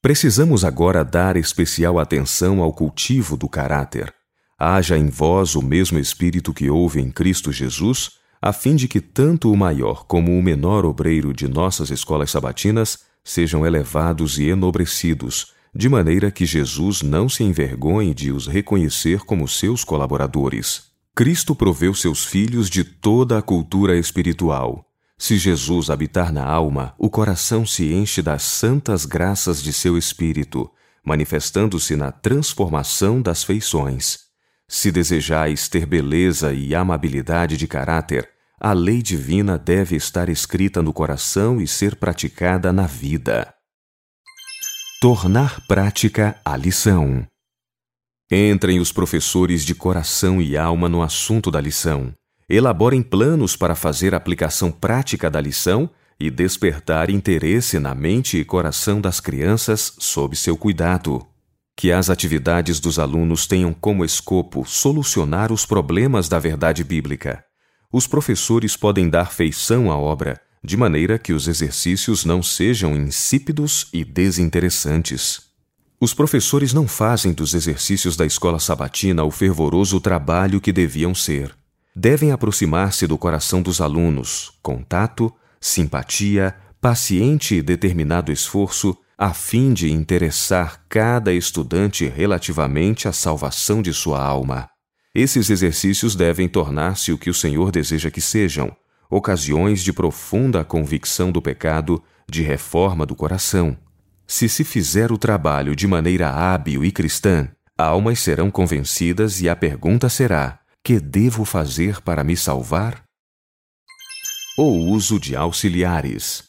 Speaker 2: Precisamos agora dar especial atenção ao cultivo do caráter. Haja em vós o mesmo espírito que houve em Cristo Jesus, a fim de que tanto o maior como o menor obreiro de nossas escolas sabatinas sejam elevados e enobrecidos, de maneira que Jesus não se envergonhe de os reconhecer como seus colaboradores. Cristo proveu seus filhos de toda a cultura espiritual. Se Jesus habitar na alma, o coração se enche das santas graças de seu espírito, manifestando-se na transformação das feições. Se desejais ter beleza e amabilidade de caráter, a lei divina deve estar escrita no coração e ser praticada na vida. Tornar prática a lição. Entrem os professores de coração e alma no assunto da lição. Elaborem planos para fazer aplicação prática da lição e despertar interesse na mente e coração das crianças sob seu cuidado. Que as atividades dos alunos tenham como escopo solucionar os problemas da verdade bíblica. Os professores podem dar feição à obra de maneira que os exercícios não sejam insípidos e desinteressantes. Os professores não fazem dos exercícios da escola sabatina o fervoroso trabalho que deviam ser. Devem aproximar-se do coração dos alunos, contato, simpatia, paciente e determinado esforço, a fim de interessar cada estudante relativamente à salvação de sua alma. Esses exercícios devem tornar-se o que o Senhor deseja que sejam, ocasiões de profunda convicção do pecado, de reforma do coração. Se se fizer o trabalho de maneira hábil e cristã, almas serão convencidas e a pergunta será: que devo fazer para me salvar? O uso de auxiliares.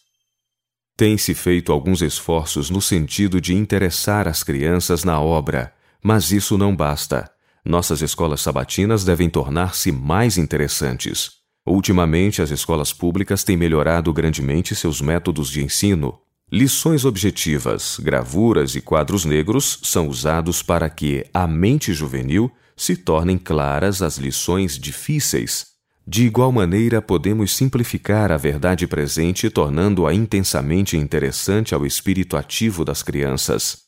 Speaker 2: Tem-se feito alguns esforços no sentido de interessar as crianças na obra, mas isso não basta. Nossas escolas sabatinas devem tornar-se mais interessantes. Ultimamente, as escolas públicas têm melhorado grandemente seus métodos de ensino. Lições objetivas, gravuras e quadros negros são usados para que a mente juvenil se tornem claras as lições difíceis. De igual maneira, podemos simplificar a verdade presente, tornando-a intensamente interessante ao espírito ativo das crianças.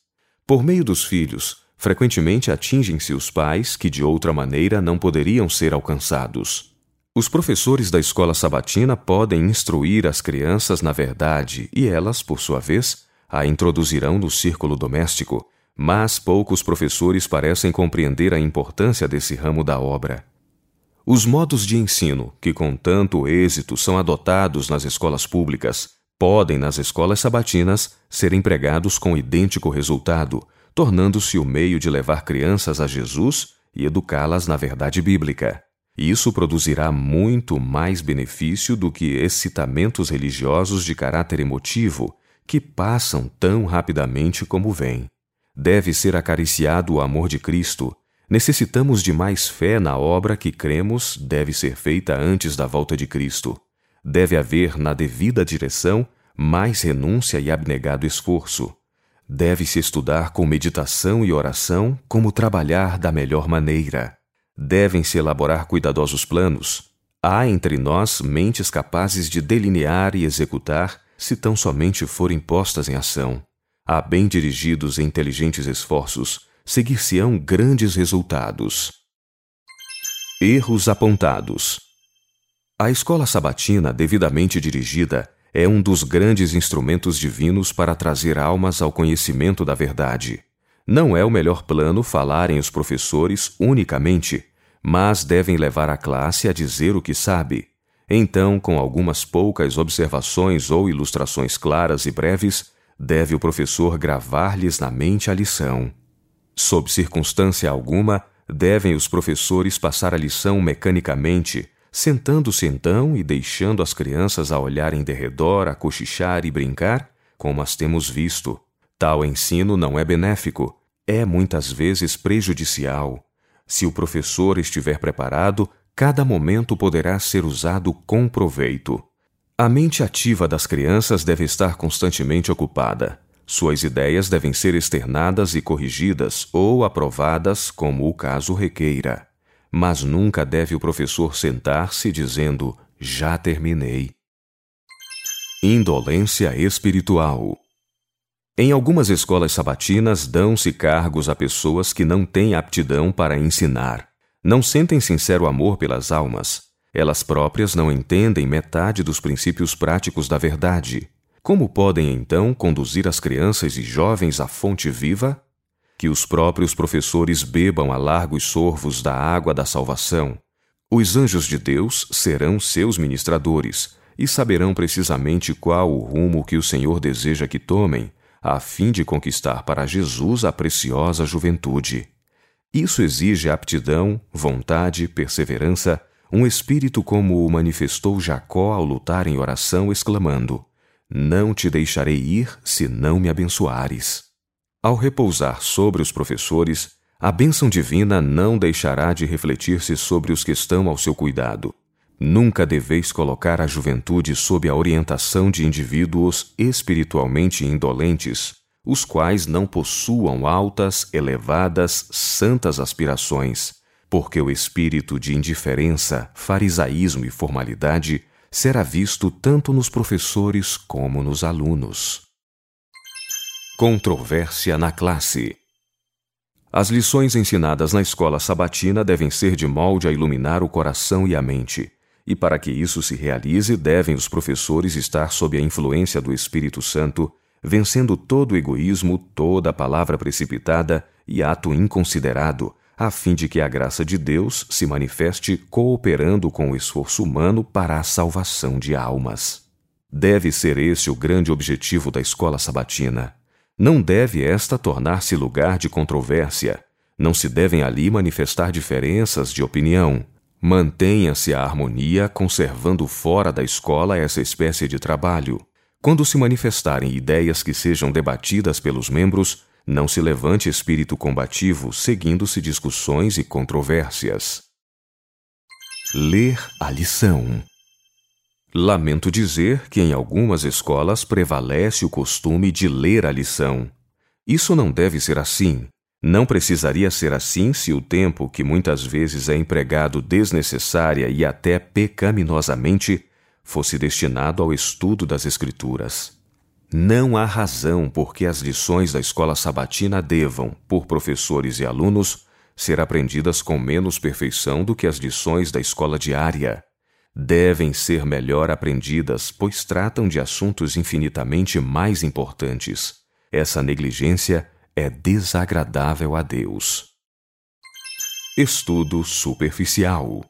Speaker 2: Por meio dos filhos, frequentemente atingem-se os pais que de outra maneira não poderiam ser alcançados. Os professores da escola sabatina podem instruir as crianças na verdade e elas, por sua vez, a introduzirão no círculo doméstico, mas poucos professores parecem compreender a importância desse ramo da obra. Os modos de ensino, que com tanto êxito são adotados nas escolas públicas, podem, nas escolas sabatinas, ser empregados com idêntico resultado, tornando-se o meio de levar crianças a Jesus e educá-las na verdade bíblica. Isso produzirá muito mais benefício do que excitamentos religiosos de caráter emotivo que passam tão rapidamente como vêm. Deve ser acariciado o amor de Cristo. Necessitamos de mais fé na obra que cremos deve ser feita antes da volta de Cristo. Deve haver, na devida direção, mais renúncia e abnegado esforço. Deve-se estudar com meditação e oração como trabalhar da melhor maneira. Devem-se elaborar cuidadosos planos. Há entre nós mentes capazes de delinear e executar, se tão somente forem postas em ação. Há bem dirigidos e inteligentes esforços, seguir-se-ão grandes resultados. Erros apontados. A escola sabatina, devidamente dirigida, é um dos grandes instrumentos divinos para trazer almas ao conhecimento da verdade. Não é o melhor plano falarem os professores unicamente, mas devem levar a classe a dizer o que sabe. Então, com algumas poucas observações ou ilustrações claras e breves, deve o professor gravar-lhes na mente a lição. Sob circunstância alguma, devem os professores passar a lição mecanicamente, sentando-se então e deixando as crianças a olharem de redor, a cochichar e brincar, como as temos visto. Tal ensino não é benéfico, é muitas vezes prejudicial. Se o professor estiver preparado, cada momento poderá ser usado com proveito. A mente ativa das crianças deve estar constantemente ocupada. Suas ideias devem ser externadas e corrigidas ou aprovadas como o caso requeira. Mas nunca deve o professor sentar-se dizendo: Já terminei. Indolência espiritual. Em algumas escolas sabatinas, dão-se cargos a pessoas que não têm aptidão para ensinar. Não sentem sincero amor pelas almas. Elas próprias não entendem metade dos princípios práticos da verdade. Como podem, então, conduzir as crianças e jovens à fonte viva? Que os próprios professores bebam a largos sorvos da água da salvação. Os anjos de Deus serão seus ministradores e saberão precisamente qual o rumo que o Senhor deseja que tomem a fim de conquistar para Jesus a preciosa juventude. Isso exige aptidão, vontade, perseverança, um espírito como o manifestou Jacó ao lutar em oração, exclamando: Não te deixarei ir se não me abençoares. Ao repousar sobre os professores, a bênção divina não deixará de refletir-se sobre os que estão ao seu cuidado. Nunca deveis colocar a juventude sob a orientação de indivíduos espiritualmente indolentes, os quais não possuam altas, elevadas, santas aspirações, porque o espírito de indiferença, farisaísmo e formalidade será visto tanto nos professores como nos alunos. Controvérsia na classe. As lições ensinadas na escola sabatina devem ser de molde a iluminar o coração e a mente e para que isso se realize, devem os professores estar sob a influência do Espírito Santo, vencendo todo o egoísmo, toda palavra precipitada e ato inconsiderado, a fim de que a graça de Deus se manifeste cooperando com o esforço humano para a salvação de almas. Deve ser esse o grande objetivo da escola sabatina. Não deve esta tornar-se lugar de controvérsia. Não se devem ali manifestar diferenças de opinião, Mantenha-se a harmonia, conservando fora da escola essa espécie de trabalho. Quando se manifestarem ideias que sejam debatidas pelos membros, não se levante espírito combativo, seguindo-se discussões e controvérsias. Ler a lição. Lamento dizer que em algumas escolas prevalece o costume de ler a lição. Isso não deve ser assim. Não precisaria ser assim se o tempo, que muitas vezes é empregado desnecessária e até pecaminosamente, fosse destinado ao estudo das Escrituras. Não há razão por que as lições da escola sabatina devam, por professores e alunos, ser aprendidas com menos perfeição do que as lições da escola diária. Devem ser melhor aprendidas, pois tratam de assuntos infinitamente mais importantes. Essa negligência é desagradável a Deus. Estudo superficial.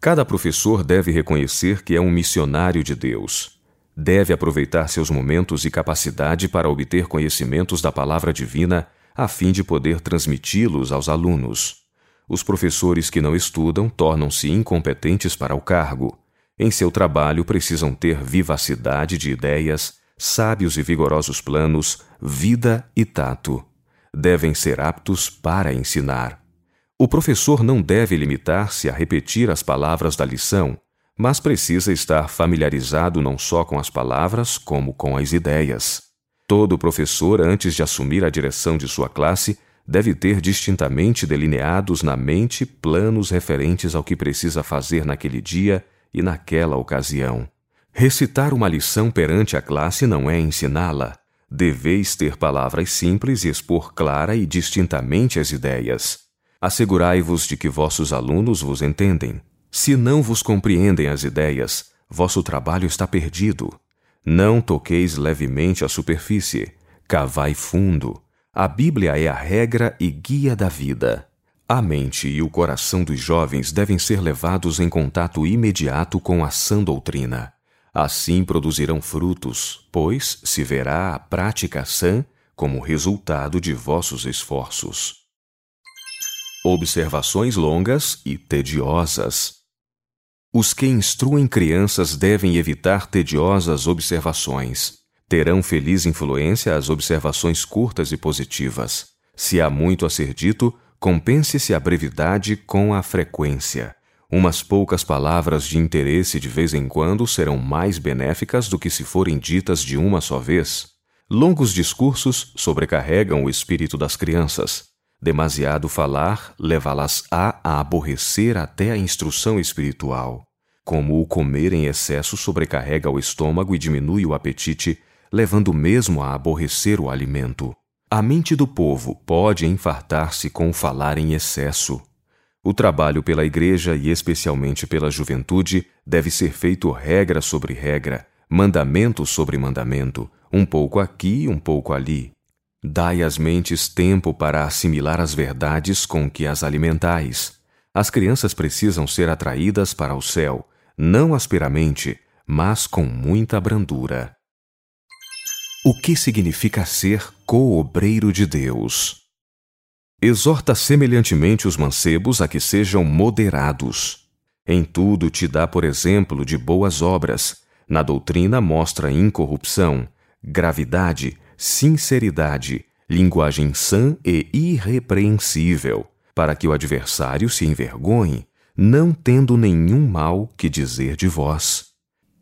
Speaker 2: Cada professor deve reconhecer que é um missionário de Deus. Deve aproveitar seus momentos e capacidade para obter conhecimentos da palavra divina a fim de poder transmiti-los aos alunos. Os professores que não estudam tornam-se incompetentes para o cargo. Em seu trabalho precisam ter vivacidade de ideias, sábios e vigorosos planos, vida e tato. Devem ser aptos para ensinar. O professor não deve limitar-se a repetir as palavras da lição, mas precisa estar familiarizado não só com as palavras, como com as ideias. Todo professor, antes de assumir a direção de sua classe, deve ter distintamente delineados na mente planos referentes ao que precisa fazer naquele dia e naquela ocasião. Recitar uma lição perante a classe não é ensiná-la. Deveis ter palavras simples e expor clara e distintamente as ideias. Assegurai-vos de que vossos alunos vos entendem. Se não vos compreendem as ideias, vosso trabalho está perdido. Não toqueis levemente a superfície. Cavai fundo. A Bíblia é a regra e guia da vida. A mente e o coração dos jovens devem ser levados em contato imediato com a sã doutrina. Assim produzirão frutos, pois se verá a prática sã como resultado de vossos esforços. Observações longas e tediosas. Os que instruem crianças devem evitar tediosas observações. Terão feliz influência as observações curtas e positivas. Se há muito a ser dito, compense-se a brevidade com a frequência. Umas poucas palavras de interesse de vez em quando serão mais benéficas do que se forem ditas de uma só vez. Longos discursos sobrecarregam o espírito das crianças. Demasiado falar leva-las-á a aborrecer até a instrução espiritual. Como o comer em excesso sobrecarrega o estômago e diminui o apetite, levando mesmo a aborrecer o alimento. A mente do povo pode infartar-se com o falar em excesso. O trabalho pela igreja e especialmente pela juventude deve ser feito regra sobre regra, mandamento sobre mandamento, um pouco aqui, um pouco ali. Dai às mentes tempo para assimilar as verdades com que as alimentais. As crianças precisam ser atraídas para o céu, não asperamente, mas com muita brandura. O que significa ser coobreiro de Deus? Exorta semelhantemente os mancebos a que sejam moderados. Em tudo te dá, por exemplo, de boas obras. Na doutrina mostra incorrupção, gravidade, sinceridade, linguagem sã e irrepreensível, para que o adversário se envergonhe, não tendo nenhum mal que dizer de vós.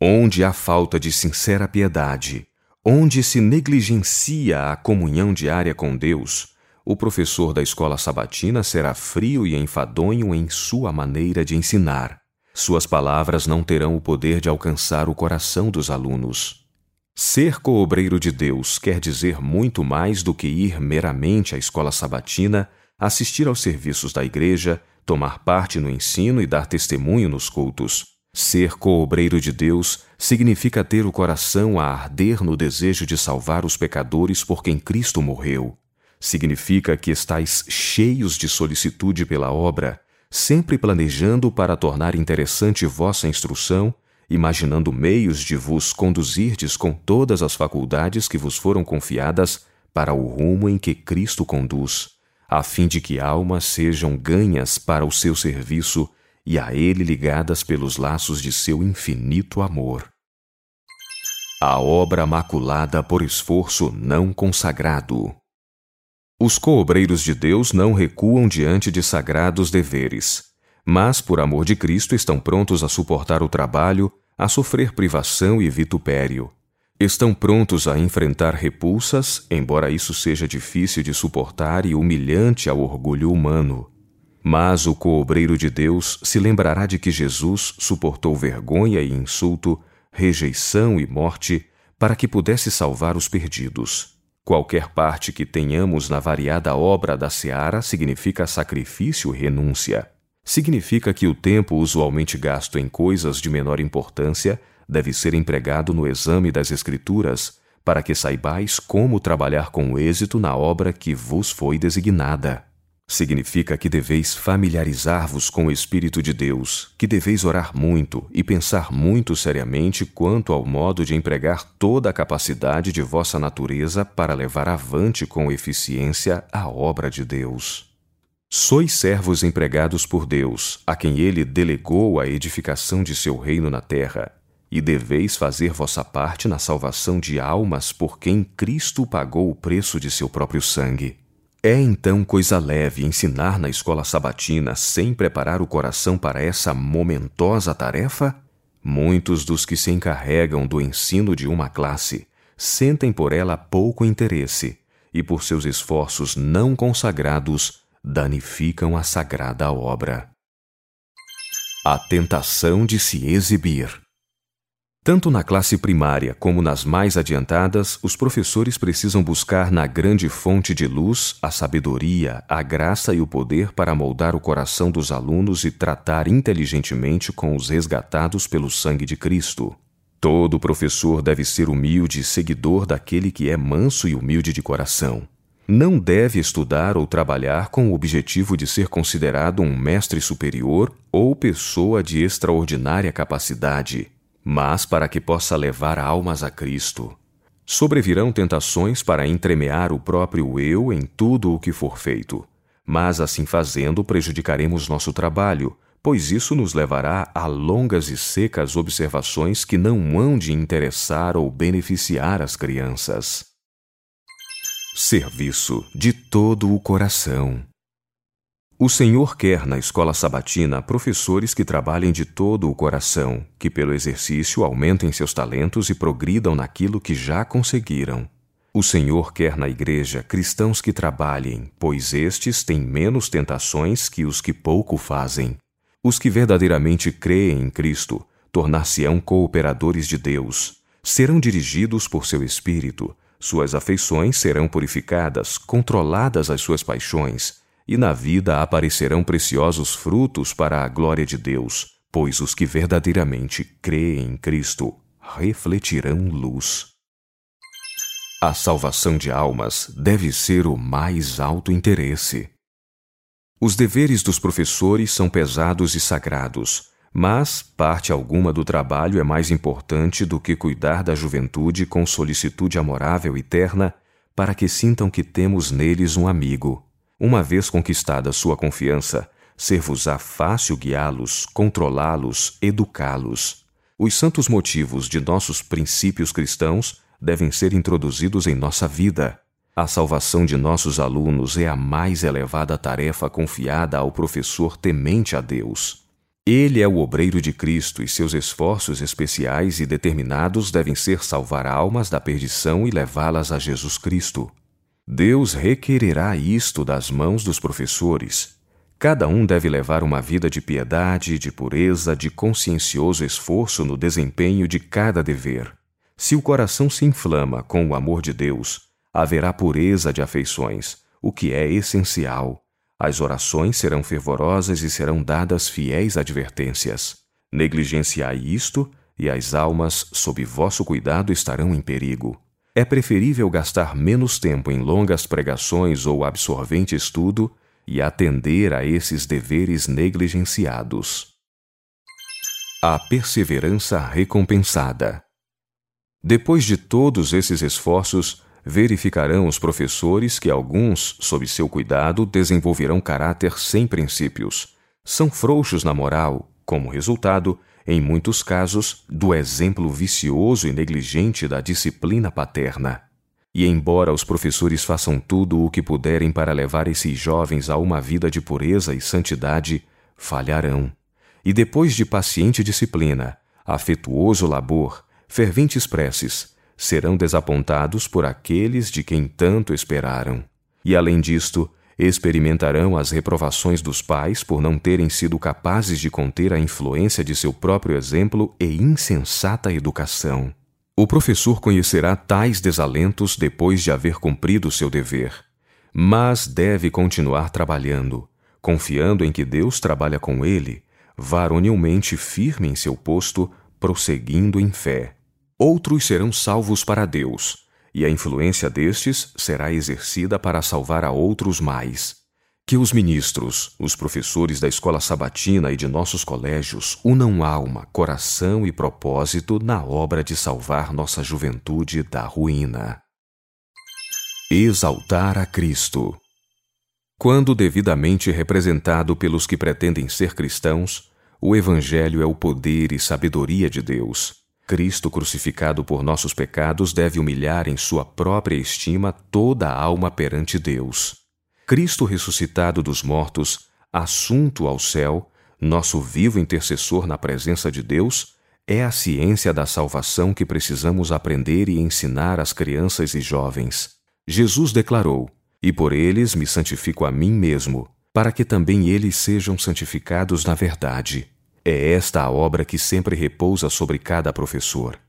Speaker 2: Onde há falta de sincera piedade, onde se negligencia a comunhão diária com Deus, o professor da escola sabatina será frio e enfadonho em sua maneira de ensinar. Suas palavras não terão o poder de alcançar o coração dos alunos. Ser coobreiro de Deus quer dizer muito mais do que ir meramente à escola sabatina, assistir aos serviços da igreja, tomar parte no ensino e dar testemunho nos cultos. Ser coobreiro de Deus significa ter o coração a arder no desejo de salvar os pecadores por quem Cristo morreu. Significa que estáis cheios de solicitude pela obra, sempre planejando para tornar interessante vossa instrução, imaginando meios de vos conduzirdes com todas as faculdades que vos foram confiadas para o rumo em que Cristo conduz, a fim de que almas sejam ganhas para o seu serviço e a Ele ligadas pelos laços de seu infinito amor. A obra maculada por esforço não consagrado. Os coobreiros de Deus não recuam diante de sagrados deveres, mas, por amor de Cristo, estão prontos a suportar o trabalho, a sofrer privação e vitupério. Estão prontos a enfrentar repulsas, embora isso seja difícil de suportar e humilhante ao orgulho humano. Mas o coobreiro de Deus se lembrará de que Jesus suportou vergonha e insulto, rejeição e morte, para que pudesse salvar os perdidos. Qualquer parte que tenhamos na variada obra da seara significa sacrifício e renúncia. Significa que o tempo usualmente gasto em coisas de menor importância deve ser empregado no exame das Escrituras, para que saibais como trabalhar com êxito na obra que vos foi designada. Significa que deveis familiarizar-vos com o Espírito de Deus, que deveis orar muito e pensar muito seriamente quanto ao modo de empregar toda a capacidade de vossa natureza para levar avante com eficiência a obra de Deus. Sois servos empregados por Deus, a quem ele delegou a edificação de seu reino na terra, e deveis fazer vossa parte na salvação de almas por quem Cristo pagou o preço de seu próprio sangue. É então coisa leve ensinar na escola sabatina sem preparar o coração para essa momentosa tarefa? Muitos dos que se encarregam do ensino de uma classe sentem por ela pouco interesse e, por seus esforços não consagrados, danificam a sagrada obra. A tentação de se exibir. Tanto na classe primária como nas mais adiantadas, os professores precisam buscar na grande fonte de luz a sabedoria, a graça e o poder para moldar o coração dos alunos e tratar inteligentemente com os resgatados pelo sangue de Cristo. Todo professor deve ser humilde e seguidor daquele que é manso e humilde de coração. não deve estudar ou trabalhar com o objetivo de ser considerado um mestre superior ou pessoa de extraordinária capacidade, mas para que possa levar almas a Cristo. Sobrevirão tentações para entremear o próprio eu em tudo o que for feito, mas assim fazendo prejudicaremos nosso trabalho, pois isso nos levará a longas e secas observações que não hão de interessar ou beneficiar as crianças. Serviço de todo o coração. O Senhor quer na escola sabatina professores que trabalhem de todo o coração, que pelo exercício aumentem seus talentos e progridam naquilo que já conseguiram. O Senhor quer na igreja cristãos que trabalhem, pois estes têm menos tentações que os que pouco fazem. Os que verdadeiramente creem em Cristo tornar-se-ão cooperadores de Deus, serão dirigidos por seu Espírito, suas afeições serão purificadas, controladas as suas paixões, e na vida aparecerão preciosos frutos para a glória de Deus, pois os que verdadeiramente creem em Cristo refletirão luz. A salvação de almas deve ser o mais alto interesse. Os deveres dos professores são pesados e sagrados, mas parte alguma do trabalho é mais importante do que cuidar da juventude com solicitude amorável e terna, para que sintam que temos neles um amigo. Uma vez conquistada sua confiança, ser-vos-á fácil guiá-los, controlá-los, educá-los. Os santos motivos de nossos princípios cristãos devem ser introduzidos em nossa vida. A salvação de nossos alunos é a mais elevada tarefa confiada ao professor temente a Deus. Ele é o obreiro de Cristo e seus esforços especiais e determinados devem ser salvar almas da perdição e levá-las a Jesus Cristo. Deus requererá isto das mãos dos professores. Cada um deve levar uma vida de piedade, de pureza, de consciencioso esforço no desempenho de cada dever. Se o coração se inflama com o amor de Deus, haverá pureza de afeições, o que é essencial as orações serão fervorosas e serão dadas fiéis advertências. Negligenciai isto, e as almas, sob vosso cuidado, estarão em perigo. É preferível gastar menos tempo em longas pregações ou absorvente estudo e atender a esses deveres negligenciados. A perseverança recompensada. Depois de todos esses esforços, verificarão os professores que alguns, sob seu cuidado, desenvolverão caráter sem princípios. São frouxos na moral, como resultado, em muitos casos, do exemplo vicioso e negligente da disciplina paterna. E embora os professores façam tudo o que puderem para levar esses jovens a uma vida de pureza e santidade, falharão. E depois de paciente disciplina, afetuoso labor, ferventes preces, serão desapontados por aqueles de quem tanto esperaram. E além disto, experimentarão as reprovações dos pais por não terem sido capazes de conter a influência de seu próprio exemplo e insensata educação. O professor conhecerá tais desalentos depois de haver cumprido seu dever, mas deve continuar trabalhando, confiando em que Deus trabalha com ele, varonilmente firme em seu posto, prosseguindo em fé. Outros serão salvos para Deus, e a influência destes será exercida para salvar a outros mais. Que os ministros, os professores da escola sabatina e de nossos colégios unam alma, coração e propósito na obra de salvar nossa juventude da ruína. Exaltar a Cristo. Quando devidamente representado pelos que pretendem ser cristãos, o Evangelho é o poder e sabedoria de Deus Cristo crucificado por nossos pecados deve humilhar em sua própria estima toda a alma perante Deus. Cristo ressuscitado dos mortos, assunto ao céu, nosso vivo intercessor na presença de Deus, é a ciência da salvação que precisamos aprender e ensinar às crianças e jovens. Jesus declarou: E por eles me santifico a mim mesmo, para que também eles sejam santificados na verdade. É esta a obra que sempre repousa sobre cada professor.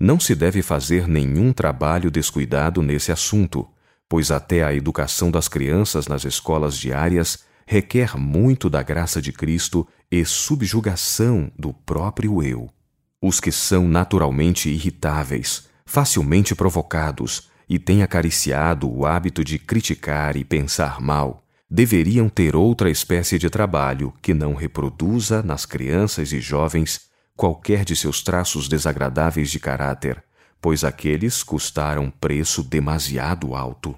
Speaker 2: Não se deve fazer nenhum trabalho descuidado nesse assunto, pois até a educação das crianças nas escolas diárias requer muito da graça de Cristo e subjugação do próprio eu. Os que são naturalmente irritáveis, facilmente provocados e têm acariciado o hábito de criticar e pensar mal, deveriam ter outra espécie de trabalho que não reproduza nas crianças e jovens qualquer de seus traços desagradáveis de caráter, pois aqueles custaram preço demasiado alto.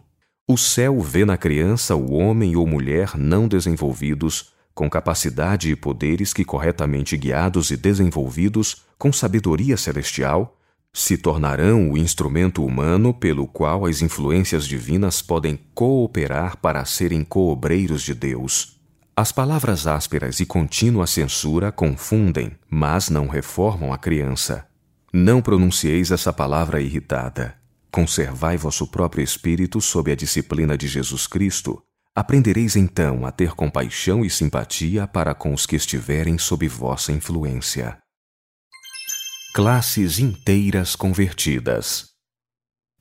Speaker 2: O céu vê na criança o homem ou mulher não desenvolvidos, com capacidade e poderes que, corretamente guiados e desenvolvidos com sabedoria celestial, se tornarão o instrumento humano pelo qual as influências divinas podem cooperar para serem coobreiros de Deus. As palavras ásperas e contínua censura confundem, mas não reformam a criança. Não pronuncieis essa palavra irritada. Conservai vosso próprio espírito sob a disciplina de Jesus Cristo. Aprendereis então a ter compaixão e simpatia para com os que estiverem sob vossa influência classes inteiras convertidas.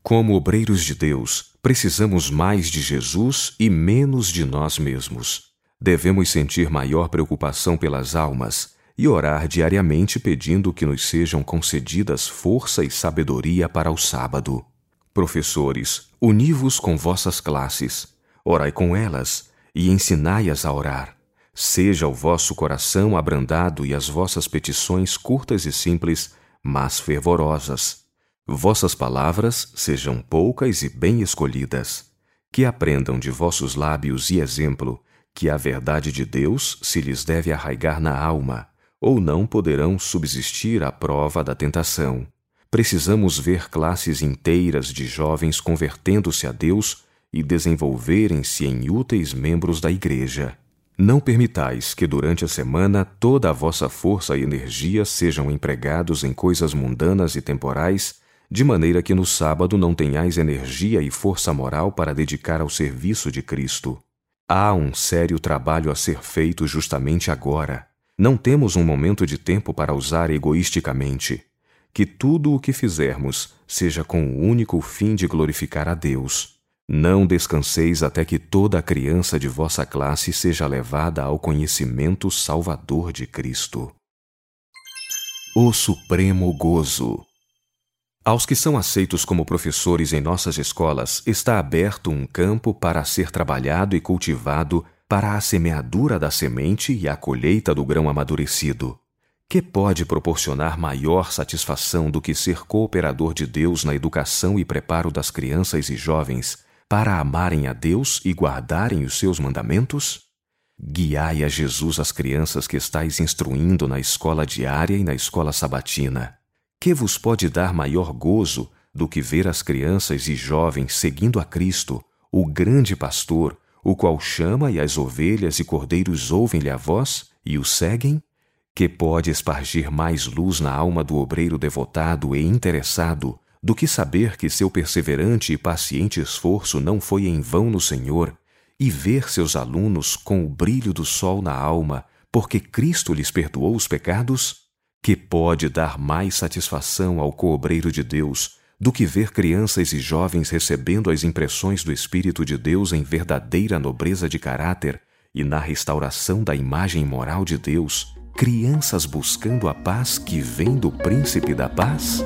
Speaker 2: Como obreiros de Deus, precisamos mais de Jesus e menos de nós mesmos. Devemos sentir maior preocupação pelas almas e orar diariamente pedindo que nos sejam concedidas força e sabedoria para o sábado. Professores, uni-vos com vossas classes, orai com elas e ensinai-as a orar. Seja o vosso coração abrandado e as vossas petições curtas e simples mas fervorosas. Vossas palavras sejam poucas e bem escolhidas. Que aprendam de vossos lábios e exemplo que a verdade de Deus se lhes deve arraigar na alma, ou não poderão subsistir à prova da tentação. Precisamos ver classes inteiras de jovens convertendo-se a Deus e desenvolverem-se em úteis membros da Igreja. Não permitais que durante a semana toda a vossa força e energia sejam empregados em coisas mundanas e temporais, de maneira que no sábado não tenhais energia e força moral para dedicar ao serviço de Cristo. Há um sério trabalho a ser feito justamente agora. Não temos um momento de tempo para usar egoisticamente. Que tudo o que fizermos seja com o único fim de glorificar a Deus. Não descanseis até que toda a criança de vossa classe seja levada ao conhecimento salvador de Cristo. O Supremo Gozo Aos que são aceitos como professores em nossas escolas, está aberto um campo para ser trabalhado e cultivado para a semeadura da semente e a colheita do grão amadurecido. Que pode proporcionar maior satisfação do que ser cooperador de Deus na educação e preparo das crianças e jovens? Para amarem a Deus e guardarem os seus mandamentos? Guiai a Jesus as crianças que estáis instruindo na escola diária e na escola sabatina. Que vos pode dar maior gozo do que ver as crianças e jovens seguindo a Cristo, o grande pastor, o qual chama e as ovelhas e cordeiros ouvem-lhe a voz e o seguem? Que pode espargir mais luz na alma do obreiro devotado e interessado do que saber que seu perseverante e paciente esforço não foi em vão no Senhor e ver seus alunos com o brilho do sol na alma, porque Cristo lhes perdoou os pecados? Que pode dar mais satisfação ao coobreiro de Deus do que ver crianças e jovens recebendo as impressões do Espírito de Deus em verdadeira nobreza de caráter e na restauração da imagem moral de Deus, crianças buscando a paz que vem do Príncipe da Paz?